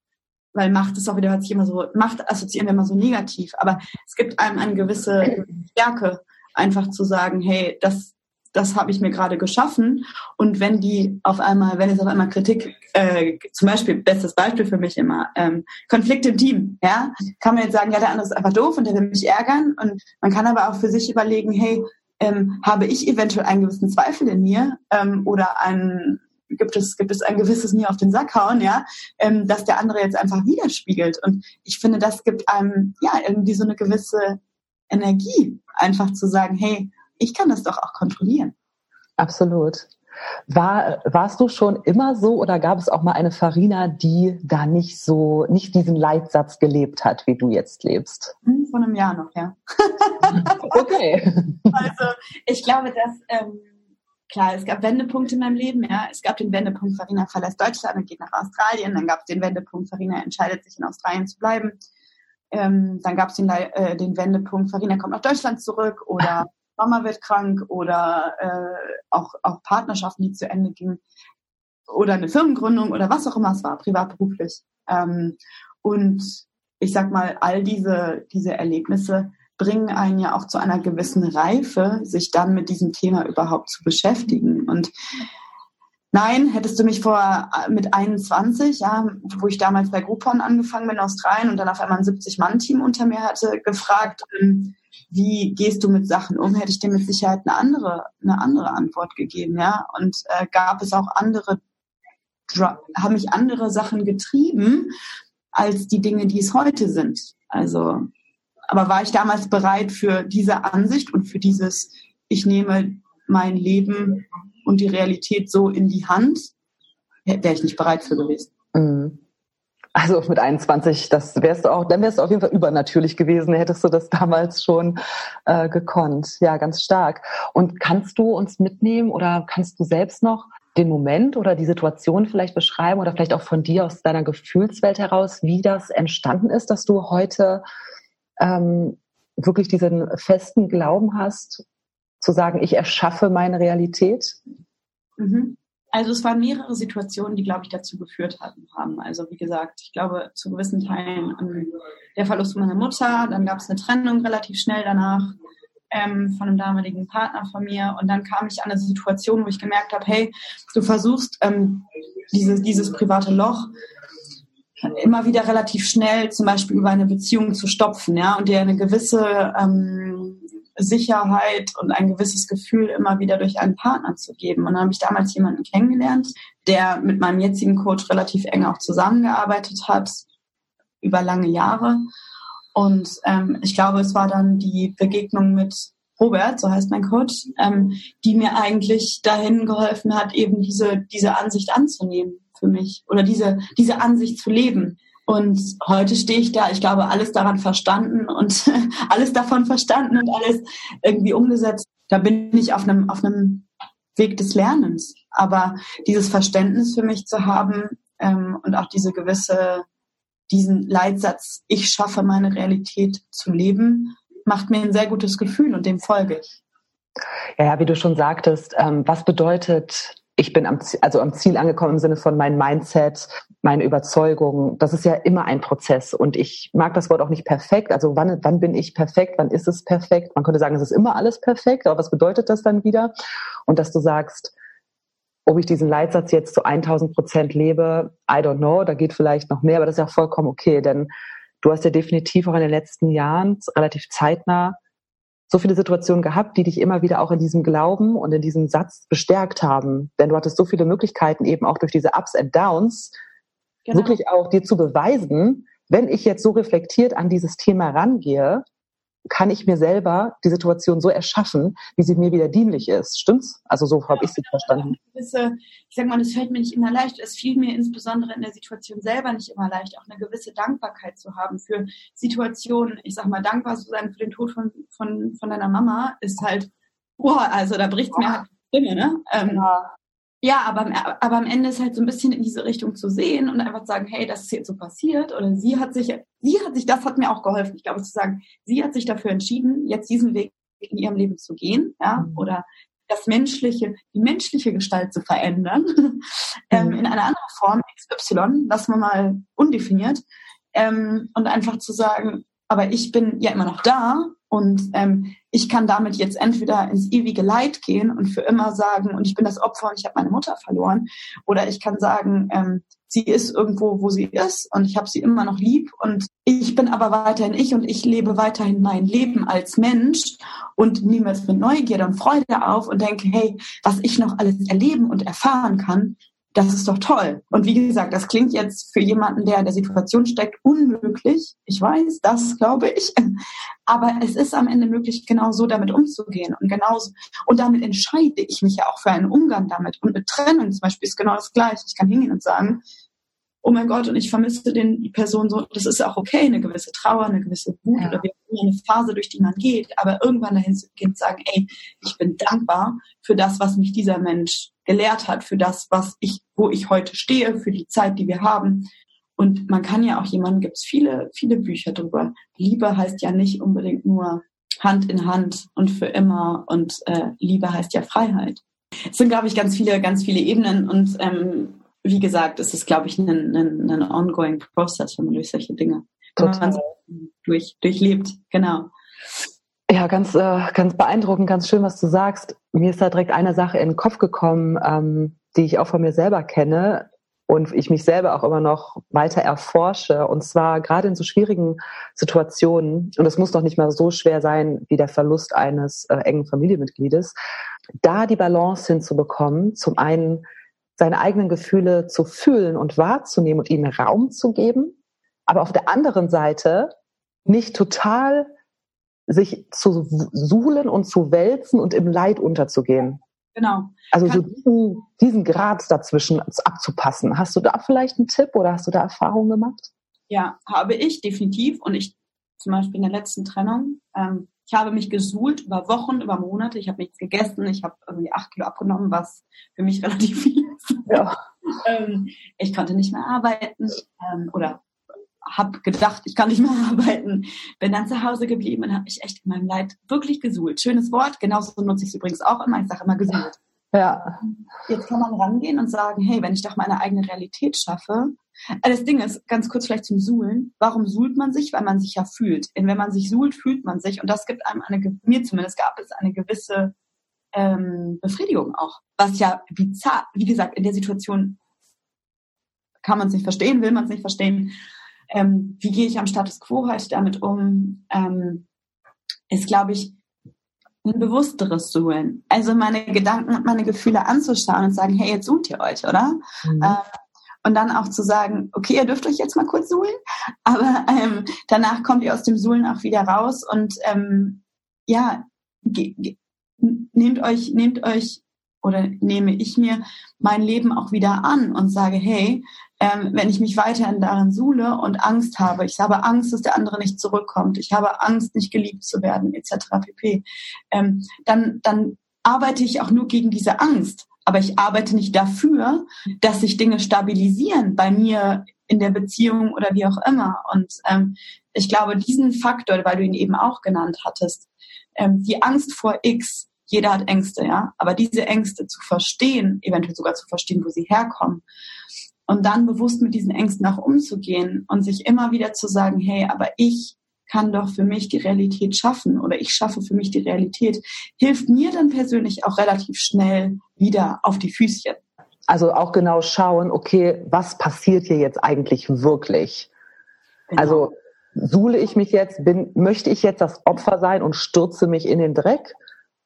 weil Macht ist auch wieder, hört sich immer so, Macht assoziieren wir immer so negativ, aber es gibt einem eine gewisse Stärke, einfach zu sagen, hey, das, das habe ich mir gerade geschaffen. Und wenn die auf einmal, wenn es auf einmal Kritik, äh, zum Beispiel, bestes Beispiel für mich immer, ähm, Konflikt im Team, ja, kann man jetzt sagen, ja, der andere ist einfach doof und der will mich ärgern. Und man kann aber auch für sich überlegen, hey, ähm, habe ich eventuell einen gewissen Zweifel in mir ähm, oder einen gibt es, gibt es ein gewisses nie auf den Sack hauen, ja, ähm, dass der andere jetzt einfach widerspiegelt. Und ich finde, das gibt einem, ja, irgendwie so eine gewisse Energie, einfach zu sagen, hey, ich kann das doch auch kontrollieren. Absolut. War, warst du schon immer so oder gab es auch mal eine Farina, die da nicht so, nicht diesen Leitsatz gelebt hat, wie du jetzt lebst? Hm, vor einem Jahr noch, ja. okay. Also ich glaube, dass ähm, klar, es gab Wendepunkte in meinem Leben, ja. Es gab den Wendepunkt, Farina verlässt Deutschland und geht nach Australien. Dann gab es den Wendepunkt, Farina entscheidet sich in Australien zu bleiben. Ähm, dann gab es den, äh, den Wendepunkt, Farina kommt nach Deutschland zurück oder Mama wird krank oder äh, auch, auch Partnerschaften, die zu Ende gingen oder eine Firmengründung oder was auch immer es war, privatberuflich. Ähm, und ich sag mal, all diese, diese Erlebnisse bringen einen ja auch zu einer gewissen Reife, sich dann mit diesem Thema überhaupt zu beschäftigen. Und nein, hättest du mich vor mit 21, ja, wo ich damals bei Groupon angefangen bin in Australien und dann auf einmal ein 70-Mann-Team unter mir hatte, gefragt, ähm, wie gehst du mit Sachen um, hätte ich dir mit Sicherheit eine andere, eine andere Antwort gegeben, ja. Und äh, gab es auch andere, haben mich andere Sachen getrieben als die Dinge, die es heute sind. Also aber war ich damals bereit für diese Ansicht und für dieses, ich nehme mein Leben und die Realität so in die Hand, wäre ich nicht bereit für gewesen. Mhm. Also mit 21, das wärst du auch, dann wärst du auf jeden Fall übernatürlich gewesen, hättest du das damals schon äh, gekonnt. Ja, ganz stark. Und kannst du uns mitnehmen oder kannst du selbst noch den Moment oder die Situation vielleicht beschreiben oder vielleicht auch von dir aus deiner Gefühlswelt heraus, wie das entstanden ist, dass du heute ähm, wirklich diesen festen Glauben hast, zu sagen, ich erschaffe meine Realität? Mhm. Also es waren mehrere Situationen, die, glaube ich, dazu geführt haben. Also wie gesagt, ich glaube zu gewissen Teilen ähm, der Verlust meiner Mutter, dann gab es eine Trennung relativ schnell danach ähm, von einem damaligen Partner von mir und dann kam ich an eine Situation, wo ich gemerkt habe, hey, du versuchst ähm, dieses, dieses private Loch immer wieder relativ schnell zum Beispiel über eine Beziehung zu stopfen, ja, und dir eine gewisse ähm, Sicherheit und ein gewisses Gefühl immer wieder durch einen Partner zu geben. Und dann habe ich damals jemanden kennengelernt, der mit meinem jetzigen Coach relativ eng auch zusammengearbeitet hat, über lange Jahre. Und ähm, ich glaube, es war dann die Begegnung mit Robert, so heißt mein Coach, ähm, die mir eigentlich dahin geholfen hat, eben diese, diese Ansicht anzunehmen für mich oder diese, diese Ansicht zu leben. Und heute stehe ich da, ich glaube, alles daran verstanden und alles davon verstanden und alles irgendwie umgesetzt. Da bin ich auf einem, auf einem Weg des Lernens. Aber dieses Verständnis für mich zu haben ähm, und auch diese gewisse, diesen Leitsatz, ich schaffe meine Realität zu leben, macht mir ein sehr gutes Gefühl und dem folge ich. Ja, wie du schon sagtest, ähm, was bedeutet ich bin am, also am Ziel angekommen im Sinne von mein Mindset, meine Überzeugung. Das ist ja immer ein Prozess. Und ich mag das Wort auch nicht perfekt. Also wann, wann bin ich perfekt? Wann ist es perfekt? Man könnte sagen, es ist immer alles perfekt. Aber was bedeutet das dann wieder? Und dass du sagst, ob ich diesen Leitsatz jetzt zu 1000 Prozent lebe, I don't know. Da geht vielleicht noch mehr, aber das ist ja vollkommen okay. Denn du hast ja definitiv auch in den letzten Jahren relativ zeitnah so viele Situationen gehabt, die dich immer wieder auch in diesem Glauben und in diesem Satz bestärkt haben. Denn du hattest so viele Möglichkeiten eben auch durch diese Ups and Downs, genau. wirklich auch dir zu beweisen, wenn ich jetzt so reflektiert an dieses Thema rangehe, kann ich mir selber die Situation so erschaffen, wie sie mir wieder dienlich ist. Stimmt's? Also so habe ich sie verstanden. Gewisse, ich sag mal, es fällt mir nicht immer leicht. Es fiel mir insbesondere in der Situation selber nicht immer leicht, auch eine gewisse Dankbarkeit zu haben für Situationen. Ich sag mal, dankbar zu sein für den Tod von, von, von deiner Mama ist halt, boah, also da bricht mir halt die Stimme, ne? Ähm, ja. Ja, aber, aber am Ende ist halt so ein bisschen in diese Richtung zu sehen und einfach zu sagen, hey, das ist jetzt so passiert oder sie hat sich, sie hat sich, das hat mir auch geholfen. Ich glaube, zu sagen, sie hat sich dafür entschieden, jetzt diesen Weg in ihrem Leben zu gehen, ja, mhm. oder das menschliche, die menschliche Gestalt zu verändern, ähm, mhm. in eine andere Form, XY, lassen wir mal undefiniert, ähm, und einfach zu sagen, aber ich bin ja immer noch da und ähm, ich kann damit jetzt entweder ins ewige Leid gehen und für immer sagen, und ich bin das Opfer und ich habe meine Mutter verloren, oder ich kann sagen, ähm, sie ist irgendwo, wo sie ist und ich habe sie immer noch lieb. Und ich bin aber weiterhin ich und ich lebe weiterhin mein Leben als Mensch und nehme es mit Neugierde und Freude auf und denke, hey, was ich noch alles erleben und erfahren kann, das ist doch toll. Und wie gesagt, das klingt jetzt für jemanden, der in der Situation steckt, unmöglich. Ich weiß, das glaube ich. Aber es ist am Ende möglich, genau so damit umzugehen. Und genauso, und damit entscheide ich mich ja auch für einen Umgang damit. Und mit Trennung zum Beispiel ist genau das Gleiche. Ich kann hingehen und sagen, oh mein Gott, und ich vermisse den, die Person so. Das ist auch okay, eine gewisse Trauer, eine gewisse Wut ja. oder eine Phase, durch die man geht. Aber irgendwann dahin zu gehen und sagen, ey, ich bin dankbar für das, was mich dieser Mensch gelehrt hat, für das, was ich, wo ich heute stehe, für die Zeit, die wir haben. Und man kann ja auch jemanden, gibt es viele, viele Bücher drüber. Liebe heißt ja nicht unbedingt nur Hand in Hand und für immer und äh, Liebe heißt ja Freiheit. Es sind, glaube ich, ganz viele, ganz viele Ebenen und ähm, wie gesagt, es ist, glaube ich, ein, ein, ein ongoing process, wenn man durch solche Dinge durch, durchlebt. Genau. Ja, ganz, äh, ganz beeindruckend, ganz schön, was du sagst. Mir ist da direkt eine Sache in den Kopf gekommen, ähm, die ich auch von mir selber kenne und ich mich selber auch immer noch weiter erforsche. Und zwar gerade in so schwierigen Situationen, und es muss doch nicht mal so schwer sein wie der Verlust eines äh, engen Familienmitgliedes, da die Balance hinzubekommen, zum einen seine eigenen Gefühle zu fühlen und wahrzunehmen und ihnen Raum zu geben, aber auf der anderen Seite nicht total sich zu suhlen und zu wälzen und im Leid unterzugehen. Genau. Also so diesen, diesen Grad dazwischen abzupassen. Hast du da vielleicht einen Tipp oder hast du da Erfahrungen gemacht? Ja, habe ich definitiv. Und ich zum Beispiel in der letzten Trennung, ähm, ich habe mich gesuhlt über Wochen, über Monate. Ich habe nichts gegessen. Ich habe irgendwie acht Kilo abgenommen, was für mich relativ viel ist. Ja. ähm, ich konnte nicht mehr arbeiten ähm, oder habe gedacht, ich kann nicht mehr arbeiten. Bin dann zu Hause geblieben und habe mich echt in meinem Leid wirklich gesuhlt. Schönes Wort, genauso nutze ich es übrigens auch immer. Ich sage immer gesuhlt. Ja. Jetzt kann man rangehen und sagen, hey, wenn ich doch meine eigene Realität schaffe. Äh, das Ding ist, ganz kurz vielleicht zum Suhlen. Warum suhlt man sich? Weil man sich ja fühlt. Und wenn man sich suhlt, fühlt man sich. Und das gibt einem eine, mir zumindest gab es eine gewisse ähm, Befriedigung auch. Was ja bizarr, wie gesagt, in der Situation kann man es nicht verstehen, will man es nicht verstehen. Ähm, wie gehe ich am Status quo heute damit um? Ähm, ist, glaube ich, ein bewussteres Suhlen. Also meine Gedanken und meine Gefühle anzuschauen und sagen, hey, jetzt sucht ihr euch, oder? Mhm. Ähm, und dann auch zu sagen, okay, ihr dürft euch jetzt mal kurz suhlen, aber ähm, danach kommt ihr aus dem Suhlen auch wieder raus und ähm, ja, nehmt euch, nehmt euch oder nehme ich mir mein Leben auch wieder an und sage, hey, ähm, wenn ich mich weiterhin darin suhle und Angst habe, ich habe Angst, dass der andere nicht zurückkommt, ich habe Angst, nicht geliebt zu werden, etc. pp., ähm, dann, dann arbeite ich auch nur gegen diese Angst. Aber ich arbeite nicht dafür, dass sich Dinge stabilisieren bei mir in der Beziehung oder wie auch immer. Und ähm, ich glaube, diesen Faktor, weil du ihn eben auch genannt hattest, ähm, die Angst vor X, jeder hat Ängste, ja, aber diese Ängste zu verstehen, eventuell sogar zu verstehen, wo sie herkommen und dann bewusst mit diesen Ängsten auch umzugehen und sich immer wieder zu sagen, hey, aber ich kann doch für mich die Realität schaffen oder ich schaffe für mich die Realität, hilft mir dann persönlich auch relativ schnell wieder auf die Füßchen. Also auch genau schauen, okay, was passiert hier jetzt eigentlich wirklich? Genau. Also suhle ich mich jetzt, bin, möchte ich jetzt das Opfer sein und stürze mich in den Dreck?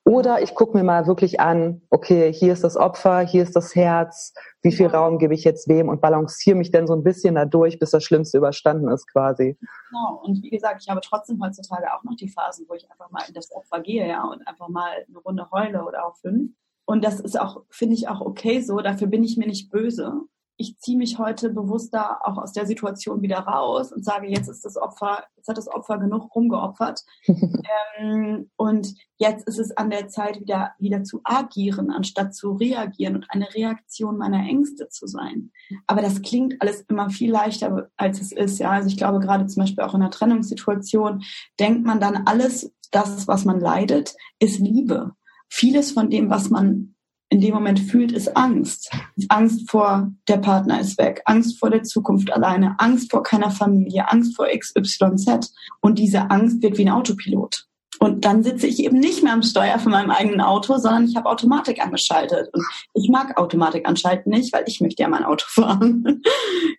Oder ich gucke mir mal wirklich an, okay, hier ist das Opfer, hier ist das Herz, wie viel Raum gebe ich jetzt wem und balanciere mich dann so ein bisschen dadurch, bis das Schlimmste überstanden ist quasi. Genau, und wie gesagt, ich habe trotzdem heutzutage auch noch die Phasen, wo ich einfach mal in das Opfer gehe, ja, und einfach mal eine Runde heule oder auch fünf. Und das ist auch, finde ich auch okay so, dafür bin ich mir nicht böse ich ziehe mich heute bewusster auch aus der Situation wieder raus und sage, jetzt ist das Opfer, jetzt hat das Opfer genug rumgeopfert. ähm, und jetzt ist es an der Zeit, wieder, wieder zu agieren, anstatt zu reagieren und eine Reaktion meiner Ängste zu sein. Aber das klingt alles immer viel leichter, als es ist. Ja, also ich glaube, gerade zum Beispiel auch in einer Trennungssituation denkt man dann alles, das, was man leidet, ist Liebe. Vieles von dem, was man in dem Moment fühlt, ist Angst. Angst vor der Partner ist weg, Angst vor der Zukunft alleine, Angst vor keiner Familie, Angst vor XYZ. Und diese Angst wird wie ein Autopilot. Und dann sitze ich eben nicht mehr am Steuer von meinem eigenen Auto, sondern ich habe Automatik angeschaltet. Und ich mag Automatik anschalten nicht, weil ich möchte ja mein Auto fahren.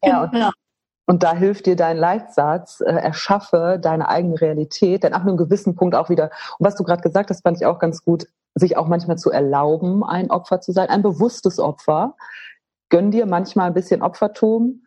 Ja, genau. Und da hilft dir dein Leitsatz, äh, erschaffe deine eigene Realität, denn ab einem gewissen Punkt auch wieder, und was du gerade gesagt hast, fand ich auch ganz gut, sich auch manchmal zu erlauben, ein Opfer zu sein, ein bewusstes Opfer. Gönn dir manchmal ein bisschen Opfertum.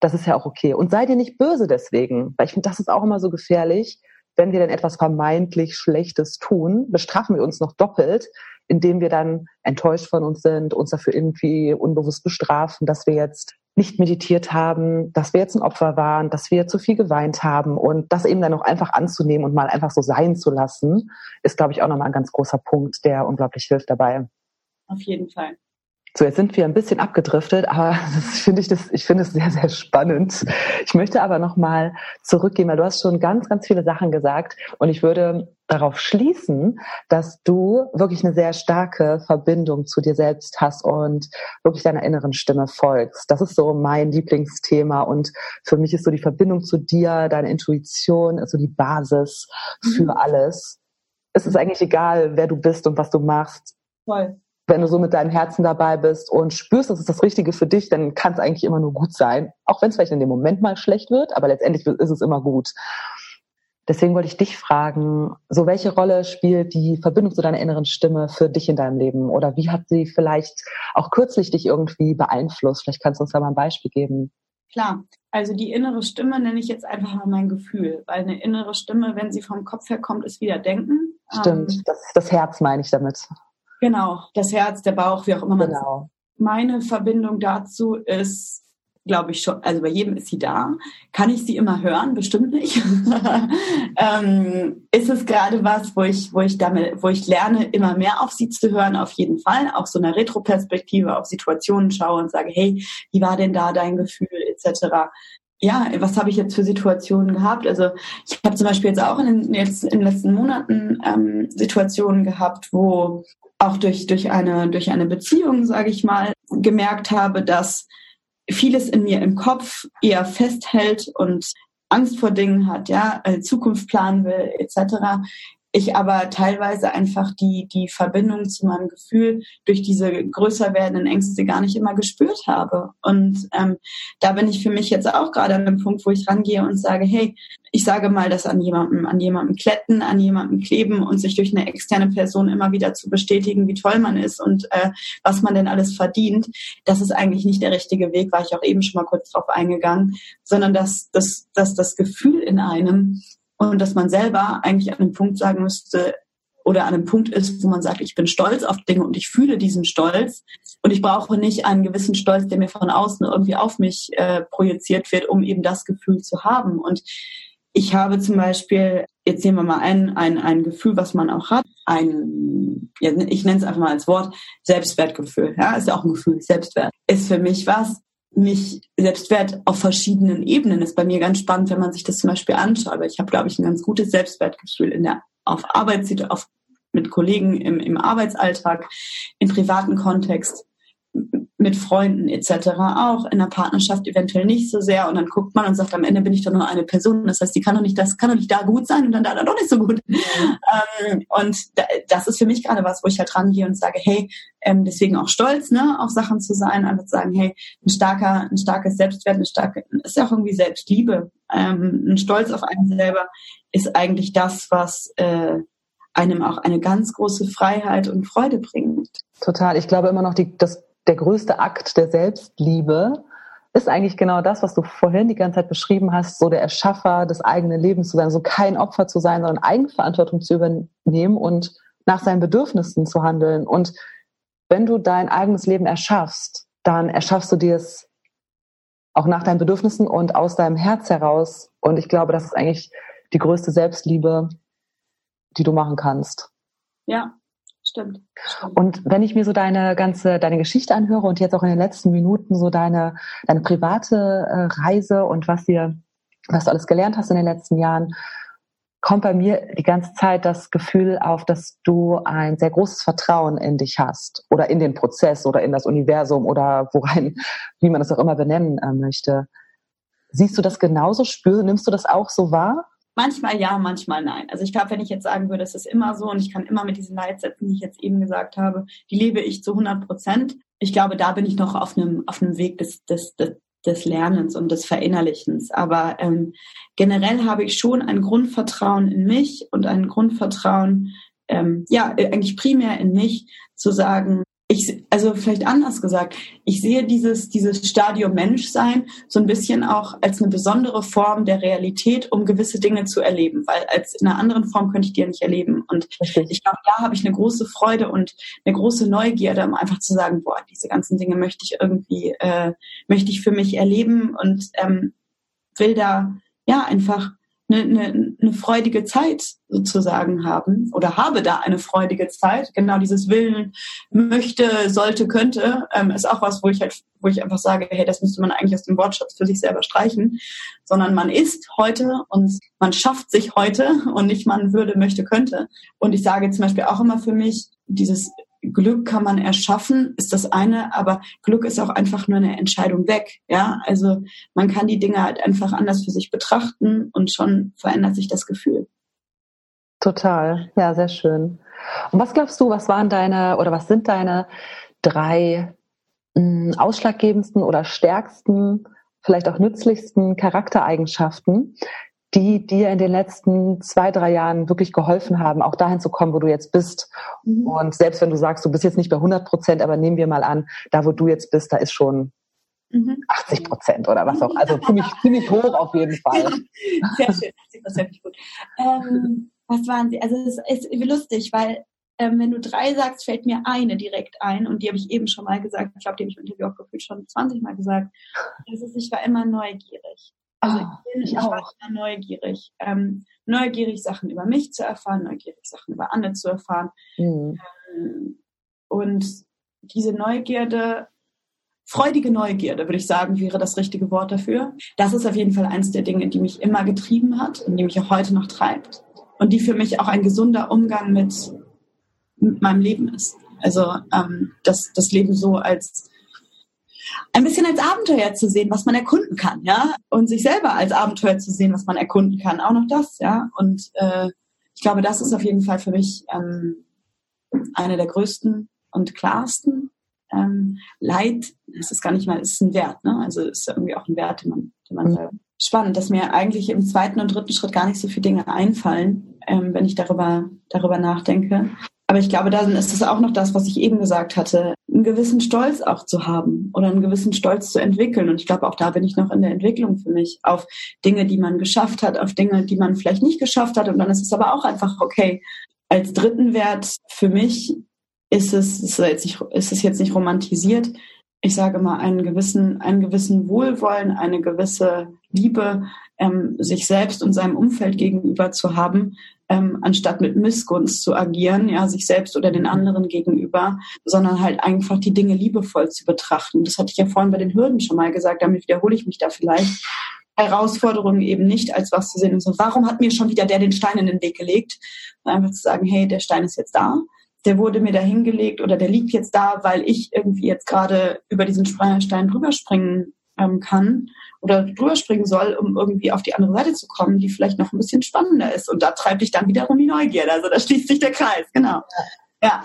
Das ist ja auch okay. Und sei dir nicht böse deswegen, weil ich finde, das ist auch immer so gefährlich. Wenn wir dann etwas vermeintlich Schlechtes tun, bestrafen wir uns noch doppelt, indem wir dann enttäuscht von uns sind, uns dafür irgendwie unbewusst bestrafen, dass wir jetzt nicht meditiert haben, dass wir jetzt ein Opfer waren, dass wir zu viel geweint haben und das eben dann auch einfach anzunehmen und mal einfach so sein zu lassen, ist, glaube ich, auch nochmal ein ganz großer Punkt, der unglaublich hilft dabei. Auf jeden Fall. So, jetzt sind wir ein bisschen abgedriftet, aber das finde ich das, ich finde es sehr, sehr spannend. Ich möchte aber nochmal zurückgehen, weil du hast schon ganz, ganz viele Sachen gesagt und ich würde darauf schließen, dass du wirklich eine sehr starke Verbindung zu dir selbst hast und wirklich deiner inneren Stimme folgst. Das ist so mein Lieblingsthema und für mich ist so die Verbindung zu dir, deine Intuition, ist so die Basis für mhm. alles. Es ist eigentlich egal, wer du bist und was du machst. Voll wenn du so mit deinem Herzen dabei bist und spürst, das ist das Richtige für dich, dann kann es eigentlich immer nur gut sein. Auch wenn es vielleicht in dem Moment mal schlecht wird, aber letztendlich ist es immer gut. Deswegen wollte ich dich fragen, so welche Rolle spielt die Verbindung zu deiner inneren Stimme für dich in deinem Leben? Oder wie hat sie vielleicht auch kürzlich dich irgendwie beeinflusst? Vielleicht kannst du uns da mal ein Beispiel geben. Klar, also die innere Stimme nenne ich jetzt einfach mal mein Gefühl, weil eine innere Stimme, wenn sie vom Kopf her kommt, ist wieder Denken. Stimmt, ähm, das, das Herz meine ich damit. Genau, das Herz, der Bauch, wie auch immer man genau. Meine Verbindung dazu ist, glaube ich schon, also bei jedem ist sie da. Kann ich sie immer hören? Bestimmt nicht. ähm, ist es gerade was, wo ich, wo ich damit, wo ich lerne, immer mehr auf sie zu hören? Auf jeden Fall. Auch so eine Retroperspektive auf Situationen schaue und sage, hey, wie war denn da dein Gefühl, etc ja, was habe ich jetzt für Situationen gehabt? Also ich habe zum Beispiel jetzt auch in den, jetzt in den letzten Monaten ähm, Situationen gehabt, wo auch durch, durch, eine, durch eine Beziehung, sage ich mal, gemerkt habe, dass vieles in mir im Kopf eher festhält und Angst vor Dingen hat, ja, Zukunft planen will, etc ich aber teilweise einfach die, die Verbindung zu meinem Gefühl durch diese größer werdenden Ängste gar nicht immer gespürt habe. Und ähm, da bin ich für mich jetzt auch gerade an einem Punkt, wo ich rangehe und sage, hey, ich sage mal, dass an jemandem, an jemandem kletten, an jemandem kleben und sich durch eine externe Person immer wieder zu bestätigen, wie toll man ist und äh, was man denn alles verdient, das ist eigentlich nicht der richtige Weg, war ich auch eben schon mal kurz drauf eingegangen, sondern dass, dass, dass das Gefühl in einem und dass man selber eigentlich an einem Punkt sagen müsste oder an einem Punkt ist, wo man sagt, ich bin stolz auf Dinge und ich fühle diesen Stolz und ich brauche nicht einen gewissen Stolz, der mir von außen irgendwie auf mich äh, projiziert wird, um eben das Gefühl zu haben. Und ich habe zum Beispiel, jetzt nehmen wir mal ein, ein, ein Gefühl, was man auch hat, ein, ich nenne es einfach mal als Wort, Selbstwertgefühl. Ja, ist ja auch ein Gefühl, Selbstwert. Ist für mich was, mich Selbstwert auf verschiedenen Ebenen ist bei mir ganz spannend, wenn man sich das zum Beispiel anschaut. Ich habe, glaube ich, ein ganz gutes Selbstwertgefühl in der auf Arbeit, auf, mit Kollegen im, im Arbeitsalltag, im privaten Kontext mit Freunden etc. auch, in der Partnerschaft eventuell nicht so sehr und dann guckt man und sagt, am Ende bin ich doch nur eine Person. Das heißt, die kann doch nicht, das kann doch nicht da gut sein und dann da, da doch nicht so gut. Ähm, und da, das ist für mich gerade was, wo ich halt rangehe und sage, hey, ähm, deswegen auch stolz, ne, auf Sachen zu sein, einfach zu sagen, hey, ein starker, ein starkes Selbstwert, eine starke, ist ja auch irgendwie Selbstliebe. Ähm, ein Stolz auf einen selber ist eigentlich das, was äh, einem auch eine ganz große Freiheit und Freude bringt. Total. Ich glaube immer noch, die, das der größte Akt der Selbstliebe ist eigentlich genau das, was du vorhin die ganze Zeit beschrieben hast, so der Erschaffer des eigenen Lebens zu sein, so kein Opfer zu sein, sondern Eigenverantwortung zu übernehmen und nach seinen Bedürfnissen zu handeln. Und wenn du dein eigenes Leben erschaffst, dann erschaffst du dir es auch nach deinen Bedürfnissen und aus deinem Herz heraus. Und ich glaube, das ist eigentlich die größte Selbstliebe, die du machen kannst. Ja, Stimmt, Und wenn ich mir so deine ganze, deine Geschichte anhöre und jetzt auch in den letzten Minuten so deine, deine private äh, Reise und was dir, was du alles gelernt hast in den letzten Jahren, kommt bei mir die ganze Zeit das Gefühl auf, dass du ein sehr großes Vertrauen in dich hast oder in den Prozess oder in das Universum oder worein, wie man das auch immer benennen äh, möchte. Siehst du das genauso? Spür, nimmst du das auch so wahr? Manchmal ja, manchmal nein. Also ich glaube, wenn ich jetzt sagen würde, es ist immer so und ich kann immer mit diesen Leitsätzen, die ich jetzt eben gesagt habe, die lebe ich zu 100 Prozent. Ich glaube, da bin ich noch auf einem, auf einem Weg des, des, des, des Lernens und des Verinnerlichens. Aber ähm, generell habe ich schon ein Grundvertrauen in mich und ein Grundvertrauen, ähm, ja, eigentlich primär in mich, zu sagen, ich, also vielleicht anders gesagt, ich sehe dieses, dieses Stadium Menschsein so ein bisschen auch als eine besondere Form der Realität, um gewisse Dinge zu erleben, weil als in einer anderen Form könnte ich die ja nicht erleben. Und Richtig. ich glaube, da habe ich eine große Freude und eine große Neugierde, um einfach zu sagen, boah, diese ganzen Dinge möchte ich irgendwie, äh, möchte ich für mich erleben und ähm, will da ja einfach eine, eine, eine freudige Zeit sozusagen haben oder habe da eine freudige Zeit. Genau dieses Willen möchte, sollte, könnte ähm, ist auch was, wo ich halt, wo ich einfach sage, hey, das müsste man eigentlich aus dem Wortschatz für sich selber streichen, sondern man ist heute und man schafft sich heute und nicht man würde, möchte, könnte. Und ich sage zum Beispiel auch immer für mich, dieses Glück kann man erschaffen, ist das eine, aber Glück ist auch einfach nur eine Entscheidung weg. Ja, also man kann die Dinge halt einfach anders für sich betrachten und schon verändert sich das Gefühl. Total, ja, sehr schön. Und was glaubst du, was waren deine oder was sind deine drei mh, hm, ausschlaggebendsten oder stärksten, vielleicht auch nützlichsten Charaktereigenschaften, die dir in den letzten zwei, drei Jahren wirklich geholfen haben, auch dahin zu kommen, wo du jetzt bist. Mhm. Und selbst wenn du sagst, du bist jetzt nicht bei 100 Prozent, aber nehmen wir mal an, da wo du jetzt bist, da ist schon mhm. 80 Prozent oder was auch. Also ziemlich, ziemlich hoch auf jeden Fall. Sehr schön, 80 Prozent gut. Ähm, was waren sie? Also es ist lustig, weil ähm, wenn du drei sagst, fällt mir eine direkt ein und die habe ich eben schon mal gesagt. Ich glaube, die habe ich im Interview auch gefühlt schon 20 Mal gesagt. Das ist, ich war immer neugierig. Also ah, ich, bin, ich, ich war immer neugierig. Ähm, neugierig, Sachen über mich zu erfahren, neugierig, Sachen über andere zu erfahren. Mhm. Ähm, und diese Neugierde, freudige Neugierde, würde ich sagen, wäre das richtige Wort dafür. Das ist auf jeden Fall eines der Dinge, die mich immer getrieben hat und die mich auch heute noch treibt. Und die für mich auch ein gesunder Umgang mit, mit meinem Leben ist. Also ähm, das, das Leben so als ein bisschen als Abenteuer zu sehen, was man erkunden kann, ja, und sich selber als Abenteuer zu sehen, was man erkunden kann, auch noch das, ja. Und äh, ich glaube, das ist auf jeden Fall für mich ähm, eine der größten und klarsten ähm, Leid. Es ist gar nicht mal, es ist ein Wert, ne? Also es ist irgendwie auch ein Wert, den man, den man mhm. spannend, dass mir eigentlich im zweiten und dritten Schritt gar nicht so viele Dinge einfallen, ähm, wenn ich darüber darüber nachdenke. Aber ich glaube, dann ist es auch noch das, was ich eben gesagt hatte, einen gewissen Stolz auch zu haben oder einen gewissen Stolz zu entwickeln. Und ich glaube, auch da bin ich noch in der Entwicklung für mich auf Dinge, die man geschafft hat, auf Dinge, die man vielleicht nicht geschafft hat. Und dann ist es aber auch einfach okay. Als dritten Wert für mich ist es, ist es jetzt nicht, ist es jetzt nicht romantisiert. Ich sage mal, einen gewissen, einen gewissen Wohlwollen, eine gewisse Liebe ähm, sich selbst und seinem Umfeld gegenüber zu haben, ähm, anstatt mit Missgunst zu agieren, ja, sich selbst oder den anderen gegenüber, sondern halt einfach die Dinge liebevoll zu betrachten. Das hatte ich ja vorhin bei den Hürden schon mal gesagt, damit wiederhole ich mich da vielleicht. Herausforderungen eben nicht als was zu sehen und so, warum hat mir schon wieder der den Stein in den Weg gelegt? Und einfach zu sagen, hey, der Stein ist jetzt da, der wurde mir da hingelegt oder der liegt jetzt da, weil ich irgendwie jetzt gerade über diesen Stein drüber springen ähm, kann oder drüber springen soll, um irgendwie auf die andere Seite zu kommen, die vielleicht noch ein bisschen spannender ist. Und da treibt dich dann wiederum die Neugierde. Also da schließt sich der Kreis, genau. Ja.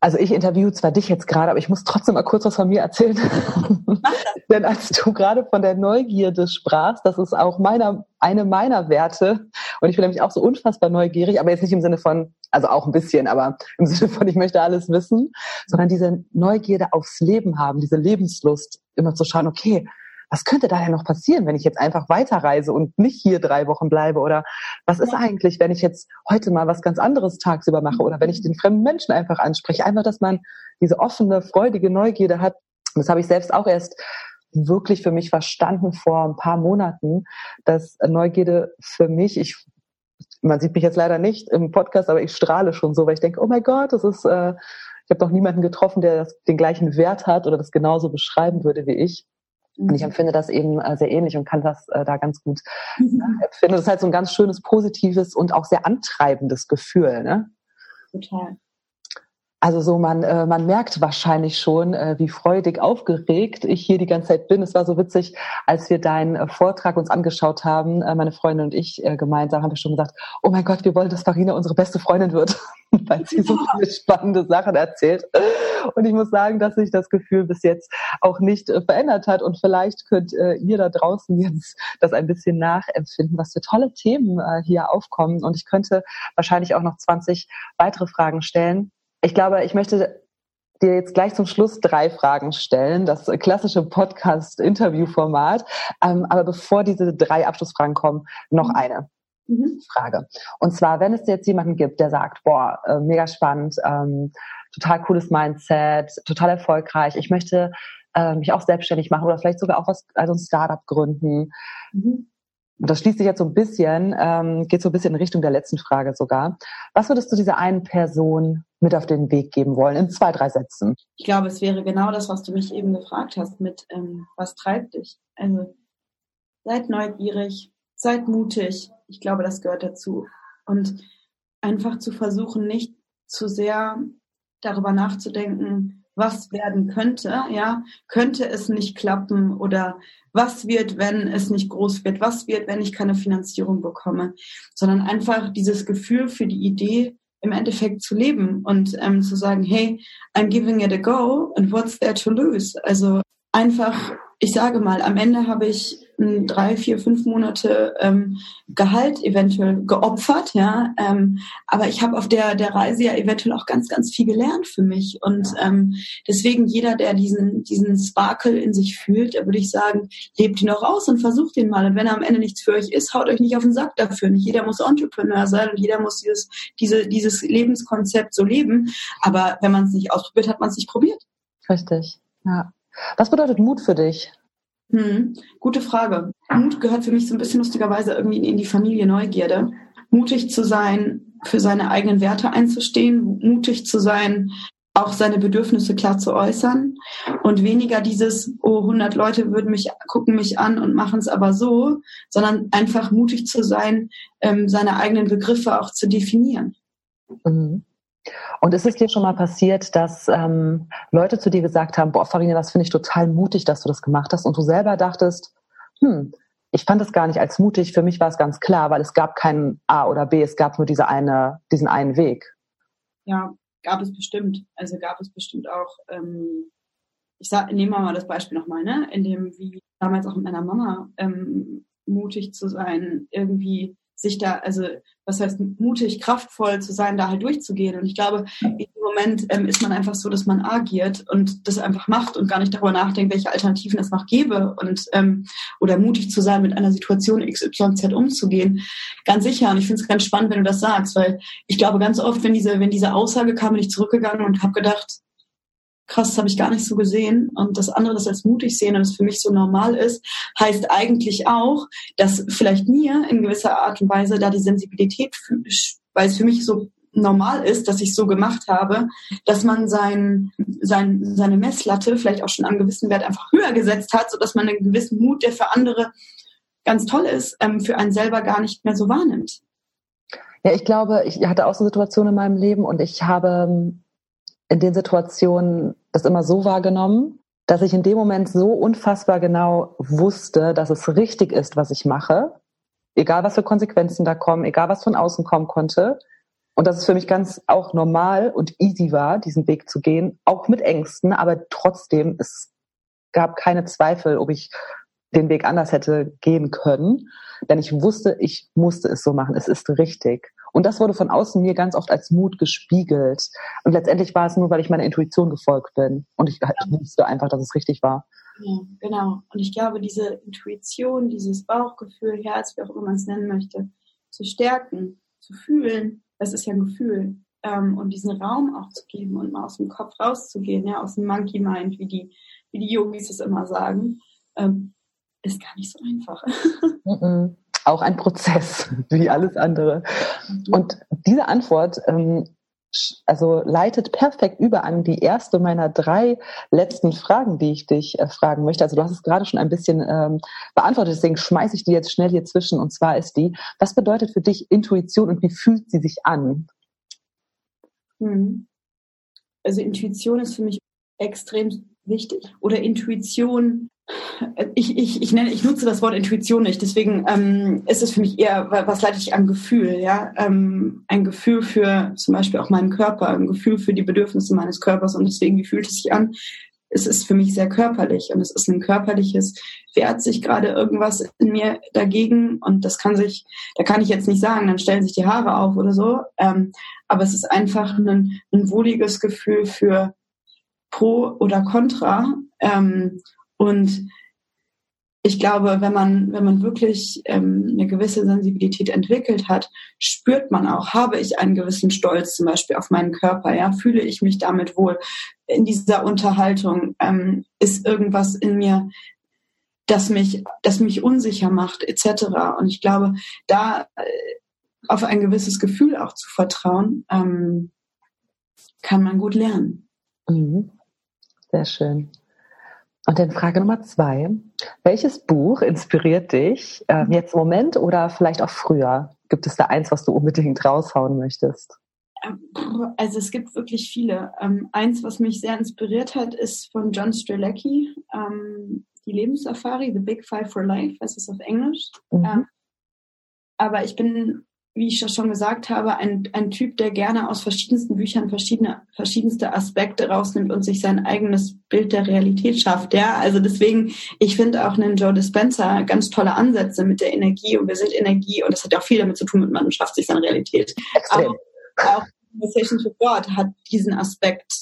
Also ich interviewe zwar dich jetzt gerade, aber ich muss trotzdem mal kurz was von mir erzählen. Denn als du gerade von der Neugierde sprachst, das ist auch meiner, eine meiner Werte. Und ich bin nämlich auch so unfassbar neugierig, aber jetzt nicht im Sinne von, also auch ein bisschen, aber im Sinne von, ich möchte alles wissen, sondern diese Neugierde aufs Leben haben, diese Lebenslust, immer zu schauen, okay, was könnte da denn noch passieren, wenn ich jetzt einfach weiterreise und nicht hier drei Wochen bleibe? Oder was ist eigentlich, wenn ich jetzt heute mal was ganz anderes tagsüber mache? Oder wenn ich den fremden Menschen einfach anspreche? Einfach, dass man diese offene, freudige Neugierde hat. Das habe ich selbst auch erst wirklich für mich verstanden vor ein paar Monaten, dass Neugierde für mich, ich man sieht mich jetzt leider nicht im Podcast, aber ich strahle schon so, weil ich denke, oh mein Gott, das ist, äh, ich habe noch niemanden getroffen, der das, den gleichen Wert hat oder das genauso beschreiben würde wie ich. Und ich mhm. empfinde das eben äh, sehr ähnlich und kann das äh, da ganz gut mhm. äh, empfinden. Das ist halt so ein ganz schönes, positives und auch sehr antreibendes Gefühl. Ne? Total. Also so, man, äh, man merkt wahrscheinlich schon, äh, wie freudig aufgeregt ich hier die ganze Zeit bin. Es war so witzig, als wir deinen äh, Vortrag uns angeschaut haben, äh, meine Freundin und ich äh, gemeinsam haben wir schon gesagt, oh mein Gott, wir wollen, dass Farina unsere beste Freundin wird, weil sie so viele spannende Sachen erzählt. Und ich muss sagen, dass sich das Gefühl bis jetzt auch nicht äh, verändert hat. Und vielleicht könnt ihr da draußen jetzt das ein bisschen nachempfinden, was für tolle Themen hier aufkommen. Und ich könnte wahrscheinlich auch noch 20 weitere Fragen stellen ich glaube, ich möchte dir jetzt gleich zum Schluss drei Fragen stellen, das klassische Podcast-Interview-Format. Ähm, aber bevor diese drei Abschlussfragen kommen, noch mhm. eine mhm. Frage. Und zwar, wenn es jetzt jemanden gibt, der sagt, boah, äh, mega spannend, ähm, total cooles Mindset, total erfolgreich, ich möchte äh, mich auch selbstständig machen oder vielleicht sogar auch was, also ein Startup gründen. Mhm und das schließt sich jetzt so ein bisschen, ähm, geht so ein bisschen in Richtung der letzten Frage sogar. Was würdest du dieser einen Person mit auf den Weg geben wollen, in zwei, drei Sätzen? Ich glaube, es wäre genau das, was du mich eben gefragt hast, mit ähm, was treibt dich? Also seid neugierig, seid mutig. Ich glaube, das gehört dazu. Und einfach zu versuchen, nicht zu sehr darüber nachzudenken, was werden könnte, ja, könnte es nicht klappen oder was wird, wenn es nicht groß wird, was wird, wenn ich keine Finanzierung bekomme, sondern einfach dieses Gefühl für die Idee im Endeffekt zu leben und ähm, zu sagen, hey, I'm giving it a go and what's there to lose? Also einfach ich sage mal, am Ende habe ich drei, vier, fünf Monate ähm, Gehalt eventuell geopfert, ja. Ähm, aber ich habe auf der der Reise ja eventuell auch ganz, ganz viel gelernt für mich. Und ähm, deswegen jeder, der diesen diesen Sparkle in sich fühlt, da würde ich sagen, lebt ihn auch aus und versucht ihn mal. Und wenn er am Ende nichts für euch ist, haut euch nicht auf den Sack dafür. Nicht jeder muss Entrepreneur sein und jeder muss dieses diese dieses Lebenskonzept so leben. Aber wenn man es nicht ausprobiert, hat man es nicht probiert. Richtig. Ja. Was bedeutet Mut für dich? Hm, gute Frage. Mut gehört für mich so ein bisschen lustigerweise irgendwie in die Familie Neugierde. Mutig zu sein, für seine eigenen Werte einzustehen, mutig zu sein, auch seine Bedürfnisse klar zu äußern und weniger dieses, oh, 100 Leute würden mich, gucken mich an und machen es aber so, sondern einfach mutig zu sein, ähm, seine eigenen Begriffe auch zu definieren. Mhm. Und ist es dir schon mal passiert, dass ähm, Leute zu dir gesagt haben, boah, Farina, das finde ich total mutig, dass du das gemacht hast und du selber dachtest, hm, ich fand es gar nicht als mutig, für mich war es ganz klar, weil es gab keinen A oder B, es gab nur diese eine, diesen einen Weg. Ja, gab es bestimmt. Also gab es bestimmt auch, ähm, ich sag, nehmen wir mal das Beispiel nochmal, ne? In dem, wie damals auch mit meiner Mama ähm, mutig zu sein, irgendwie sich da, also was heißt mutig, kraftvoll zu sein, da halt durchzugehen. Und ich glaube, in dem Moment ähm, ist man einfach so, dass man agiert und das einfach macht und gar nicht darüber nachdenkt, welche Alternativen es noch gäbe und ähm, oder mutig zu sein, mit einer Situation XYZ umzugehen. Ganz sicher. Und ich finde es ganz spannend, wenn du das sagst, weil ich glaube ganz oft, wenn diese, wenn diese Aussage kam, bin ich zurückgegangen und habe gedacht, krass, das habe ich gar nicht so gesehen. Und das andere, das als mutig sehen und es für mich so normal ist, heißt eigentlich auch, dass vielleicht mir in gewisser Art und Weise da die Sensibilität, weil es für mich so normal ist, dass ich so gemacht habe, dass man sein, sein, seine Messlatte vielleicht auch schon an gewissen Wert einfach höher gesetzt hat, sodass man einen gewissen Mut, der für andere ganz toll ist, ähm, für einen selber gar nicht mehr so wahrnimmt. Ja, ich glaube, ich hatte auch so Situationen in meinem Leben und ich habe in den Situationen das immer so wahrgenommen, dass ich in dem Moment so unfassbar genau wusste, dass es richtig ist, was ich mache, egal was für Konsequenzen da kommen, egal was von außen kommen konnte. Und dass es für mich ganz auch normal und easy war, diesen Weg zu gehen, auch mit Ängsten, aber trotzdem, es gab keine Zweifel, ob ich den Weg anders hätte gehen können. Denn ich wusste, ich musste es so machen. Es ist richtig. Und das wurde von außen mir ganz oft als Mut gespiegelt. Und letztendlich war es nur, weil ich meiner Intuition gefolgt bin. Und ich, ich wusste einfach, dass es richtig war. Ja, genau. Und ich glaube, diese Intuition, dieses Bauchgefühl, Herz, wie auch immer man es nennen möchte, zu stärken, zu fühlen, das ist ja ein Gefühl. Ähm, und diesen Raum auch zu geben und mal aus dem Kopf rauszugehen, ja, aus dem Monkey Mind, wie die, wie die Yogis es immer sagen, ähm, ist gar nicht so einfach. auch ein Prozess, wie alles andere. Und diese Antwort ähm, also leitet perfekt über an die erste meiner drei letzten Fragen, die ich dich äh, fragen möchte. Also du hast es gerade schon ein bisschen ähm, beantwortet, deswegen schmeiße ich die jetzt schnell hier zwischen. Und zwar ist die, was bedeutet für dich Intuition und wie fühlt sie sich an? Hm. Also Intuition ist für mich extrem wichtig. Oder Intuition ich, ich, ich, nenne, ich nutze das Wort Intuition nicht, deswegen ähm, ist es für mich eher, was leite ich an Gefühl, ja? Ähm, ein Gefühl für zum Beispiel auch meinen Körper, ein Gefühl für die Bedürfnisse meines Körpers und deswegen, wie fühlt es sich an? Es ist für mich sehr körperlich und es ist ein körperliches, wehrt sich gerade irgendwas in mir dagegen und das kann sich, da kann ich jetzt nicht sagen, dann stellen sich die Haare auf oder so, ähm, aber es ist einfach ein, ein wohliges Gefühl für pro oder contra. Ähm, und ich glaube, wenn man, wenn man wirklich ähm, eine gewisse Sensibilität entwickelt hat, spürt man auch, habe ich einen gewissen Stolz zum Beispiel auf meinen Körper, ja, fühle ich mich damit wohl in dieser Unterhaltung, ähm, ist irgendwas in mir, das mich, das mich unsicher macht, etc. Und ich glaube, da äh, auf ein gewisses Gefühl auch zu vertrauen, ähm, kann man gut lernen. Mhm. Sehr schön. Und dann Frage Nummer zwei. Welches Buch inspiriert dich äh, jetzt im Moment oder vielleicht auch früher? Gibt es da eins, was du unbedingt raushauen möchtest? Ähm, also es gibt wirklich viele. Ähm, eins, was mich sehr inspiriert hat, ist von John Strelacki, ähm, die Lebenssafari, The Big Five for Life, heißt es auf Englisch. Mhm. Ähm, aber ich bin wie ich schon gesagt habe, ein, ein Typ, der gerne aus verschiedensten Büchern verschiedene, verschiedenste Aspekte rausnimmt und sich sein eigenes Bild der Realität schafft. Ja, also deswegen, ich finde auch einen Joe Dispenza ganz tolle Ansätze mit der Energie und wir sind Energie und das hat ja auch viel damit zu tun, mit man schafft sich seine Realität. Extrem. Aber auch Conversation to God hat diesen Aspekt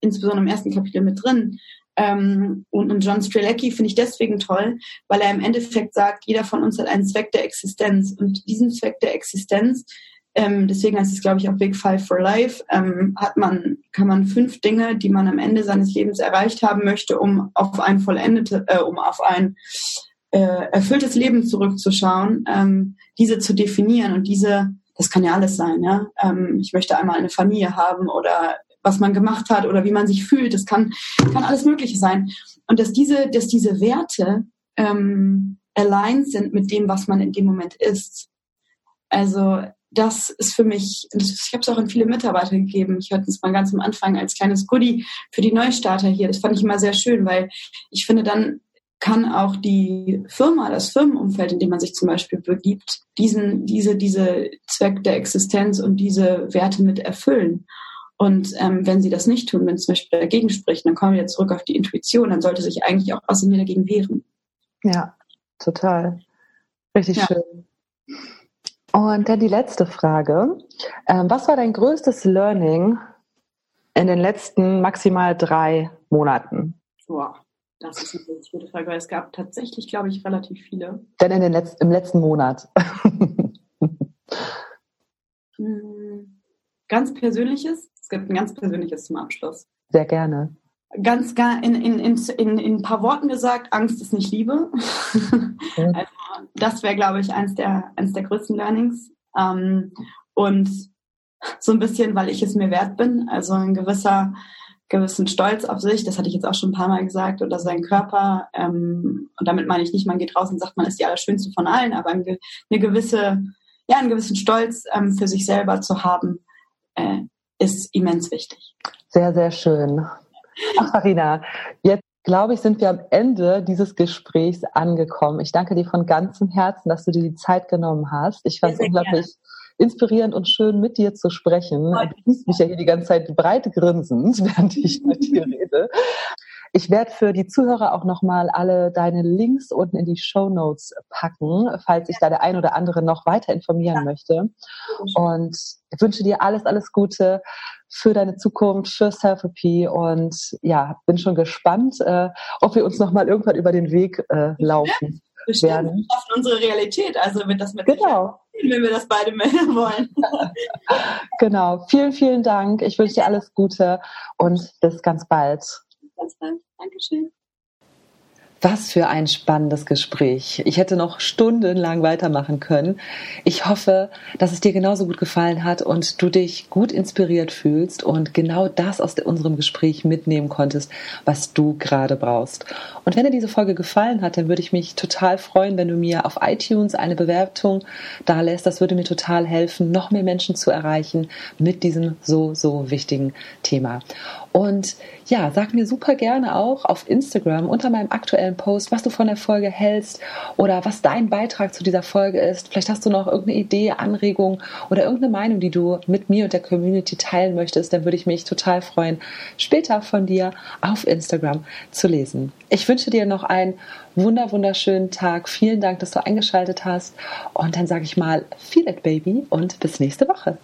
insbesondere im ersten Kapitel mit drin. Ähm, und, und John Strelecki finde ich deswegen toll, weil er im Endeffekt sagt, jeder von uns hat einen Zweck der Existenz. Und diesen Zweck der Existenz, ähm, deswegen heißt es, glaube ich, auch Big Five for Life, ähm, hat man, kann man fünf Dinge, die man am Ende seines Lebens erreicht haben möchte, um auf ein vollendete, äh, um auf ein äh, erfülltes Leben zurückzuschauen, ähm, diese zu definieren und diese das kann ja alles sein, ja. Ähm, ich möchte einmal eine Familie haben oder was man gemacht hat oder wie man sich fühlt. Das kann, kann alles Mögliche sein. Und dass diese, dass diese Werte ähm, aligned sind mit dem, was man in dem Moment ist. Also das ist für mich, ich habe es auch an viele Mitarbeiter gegeben. Ich hatte es mal ganz am Anfang als kleines Goodie für die Neustarter hier. Das fand ich immer sehr schön, weil ich finde, dann kann auch die Firma, das Firmenumfeld, in dem man sich zum Beispiel begibt, diesen, diese, diese Zweck der Existenz und diese Werte mit erfüllen. Und ähm, wenn sie das nicht tun, wenn zum Beispiel dagegen spricht, dann kommen wir zurück auf die Intuition, dann sollte sich eigentlich auch was in mir dagegen wehren. Ja, total. Richtig ja. schön. Und dann die letzte Frage. Ähm, was war dein größtes Learning in den letzten maximal drei Monaten? Boah, das ist eine sehr gute Frage, weil es gab tatsächlich, glaube ich, relativ viele. Denn in den Letz im letzten Monat. Hm, ganz Persönliches? Es gibt ein ganz persönliches zum Abschluss. Sehr gerne. Ganz in, in, in, in, in ein paar Worten gesagt, Angst ist nicht Liebe. Ja. Also, das wäre, glaube ich, eins der, eins der größten Learnings. Ähm, und so ein bisschen, weil ich es mir wert bin, also ein gewisser gewissen Stolz auf sich, das hatte ich jetzt auch schon ein paar Mal gesagt, oder seinen Körper. Ähm, und damit meine ich nicht, man geht raus und sagt, man ist die Allerschönste von allen, aber eine gewisse, ja, einen gewissen Stolz ähm, für sich selber zu haben, äh, ist immens wichtig. Sehr, sehr schön. Ach, Farina, jetzt glaube ich, sind wir am Ende dieses Gesprächs angekommen. Ich danke dir von ganzem Herzen, dass du dir die Zeit genommen hast. Ich fand es unglaublich gerne. inspirierend und schön, mit dir zu sprechen. Du siehst mich ja hier die ganze Zeit breit grinsend, während ich mit dir rede. Ich werde für die Zuhörer auch nochmal alle deine Links unten in die Show Notes packen, falls sich da der ein oder andere noch weiter informieren ja. möchte. Und ich wünsche dir alles, alles Gute für deine Zukunft, für Selfie und ja, bin schon gespannt, äh, ob wir uns nochmal irgendwann über den Weg äh, laufen. Bestimmt, werden. Wir schaffen unsere Realität, also wird das mit genau. wenn wir das beide wollen. genau. Vielen, vielen Dank. Ich wünsche dir alles Gute und bis ganz bald ganz bald. Dankeschön. Was für ein spannendes Gespräch. Ich hätte noch stundenlang weitermachen können. Ich hoffe, dass es dir genauso gut gefallen hat und du dich gut inspiriert fühlst und genau das aus unserem Gespräch mitnehmen konntest, was du gerade brauchst. Und wenn dir diese Folge gefallen hat, dann würde ich mich total freuen, wenn du mir auf iTunes eine Bewertung da lässt. Das würde mir total helfen, noch mehr Menschen zu erreichen mit diesem so, so wichtigen Thema. Und ja, sag mir super gerne auch auf Instagram unter meinem aktuellen Post, was du von der Folge hältst oder was dein Beitrag zu dieser Folge ist. Vielleicht hast du noch irgendeine Idee, Anregung oder irgendeine Meinung, die du mit mir und der Community teilen möchtest. Dann würde ich mich total freuen, später von dir auf Instagram zu lesen. Ich wünsche dir noch einen wunder wunderschönen Tag. Vielen Dank, dass du eingeschaltet hast. Und dann sage ich mal, feel it, baby, und bis nächste Woche.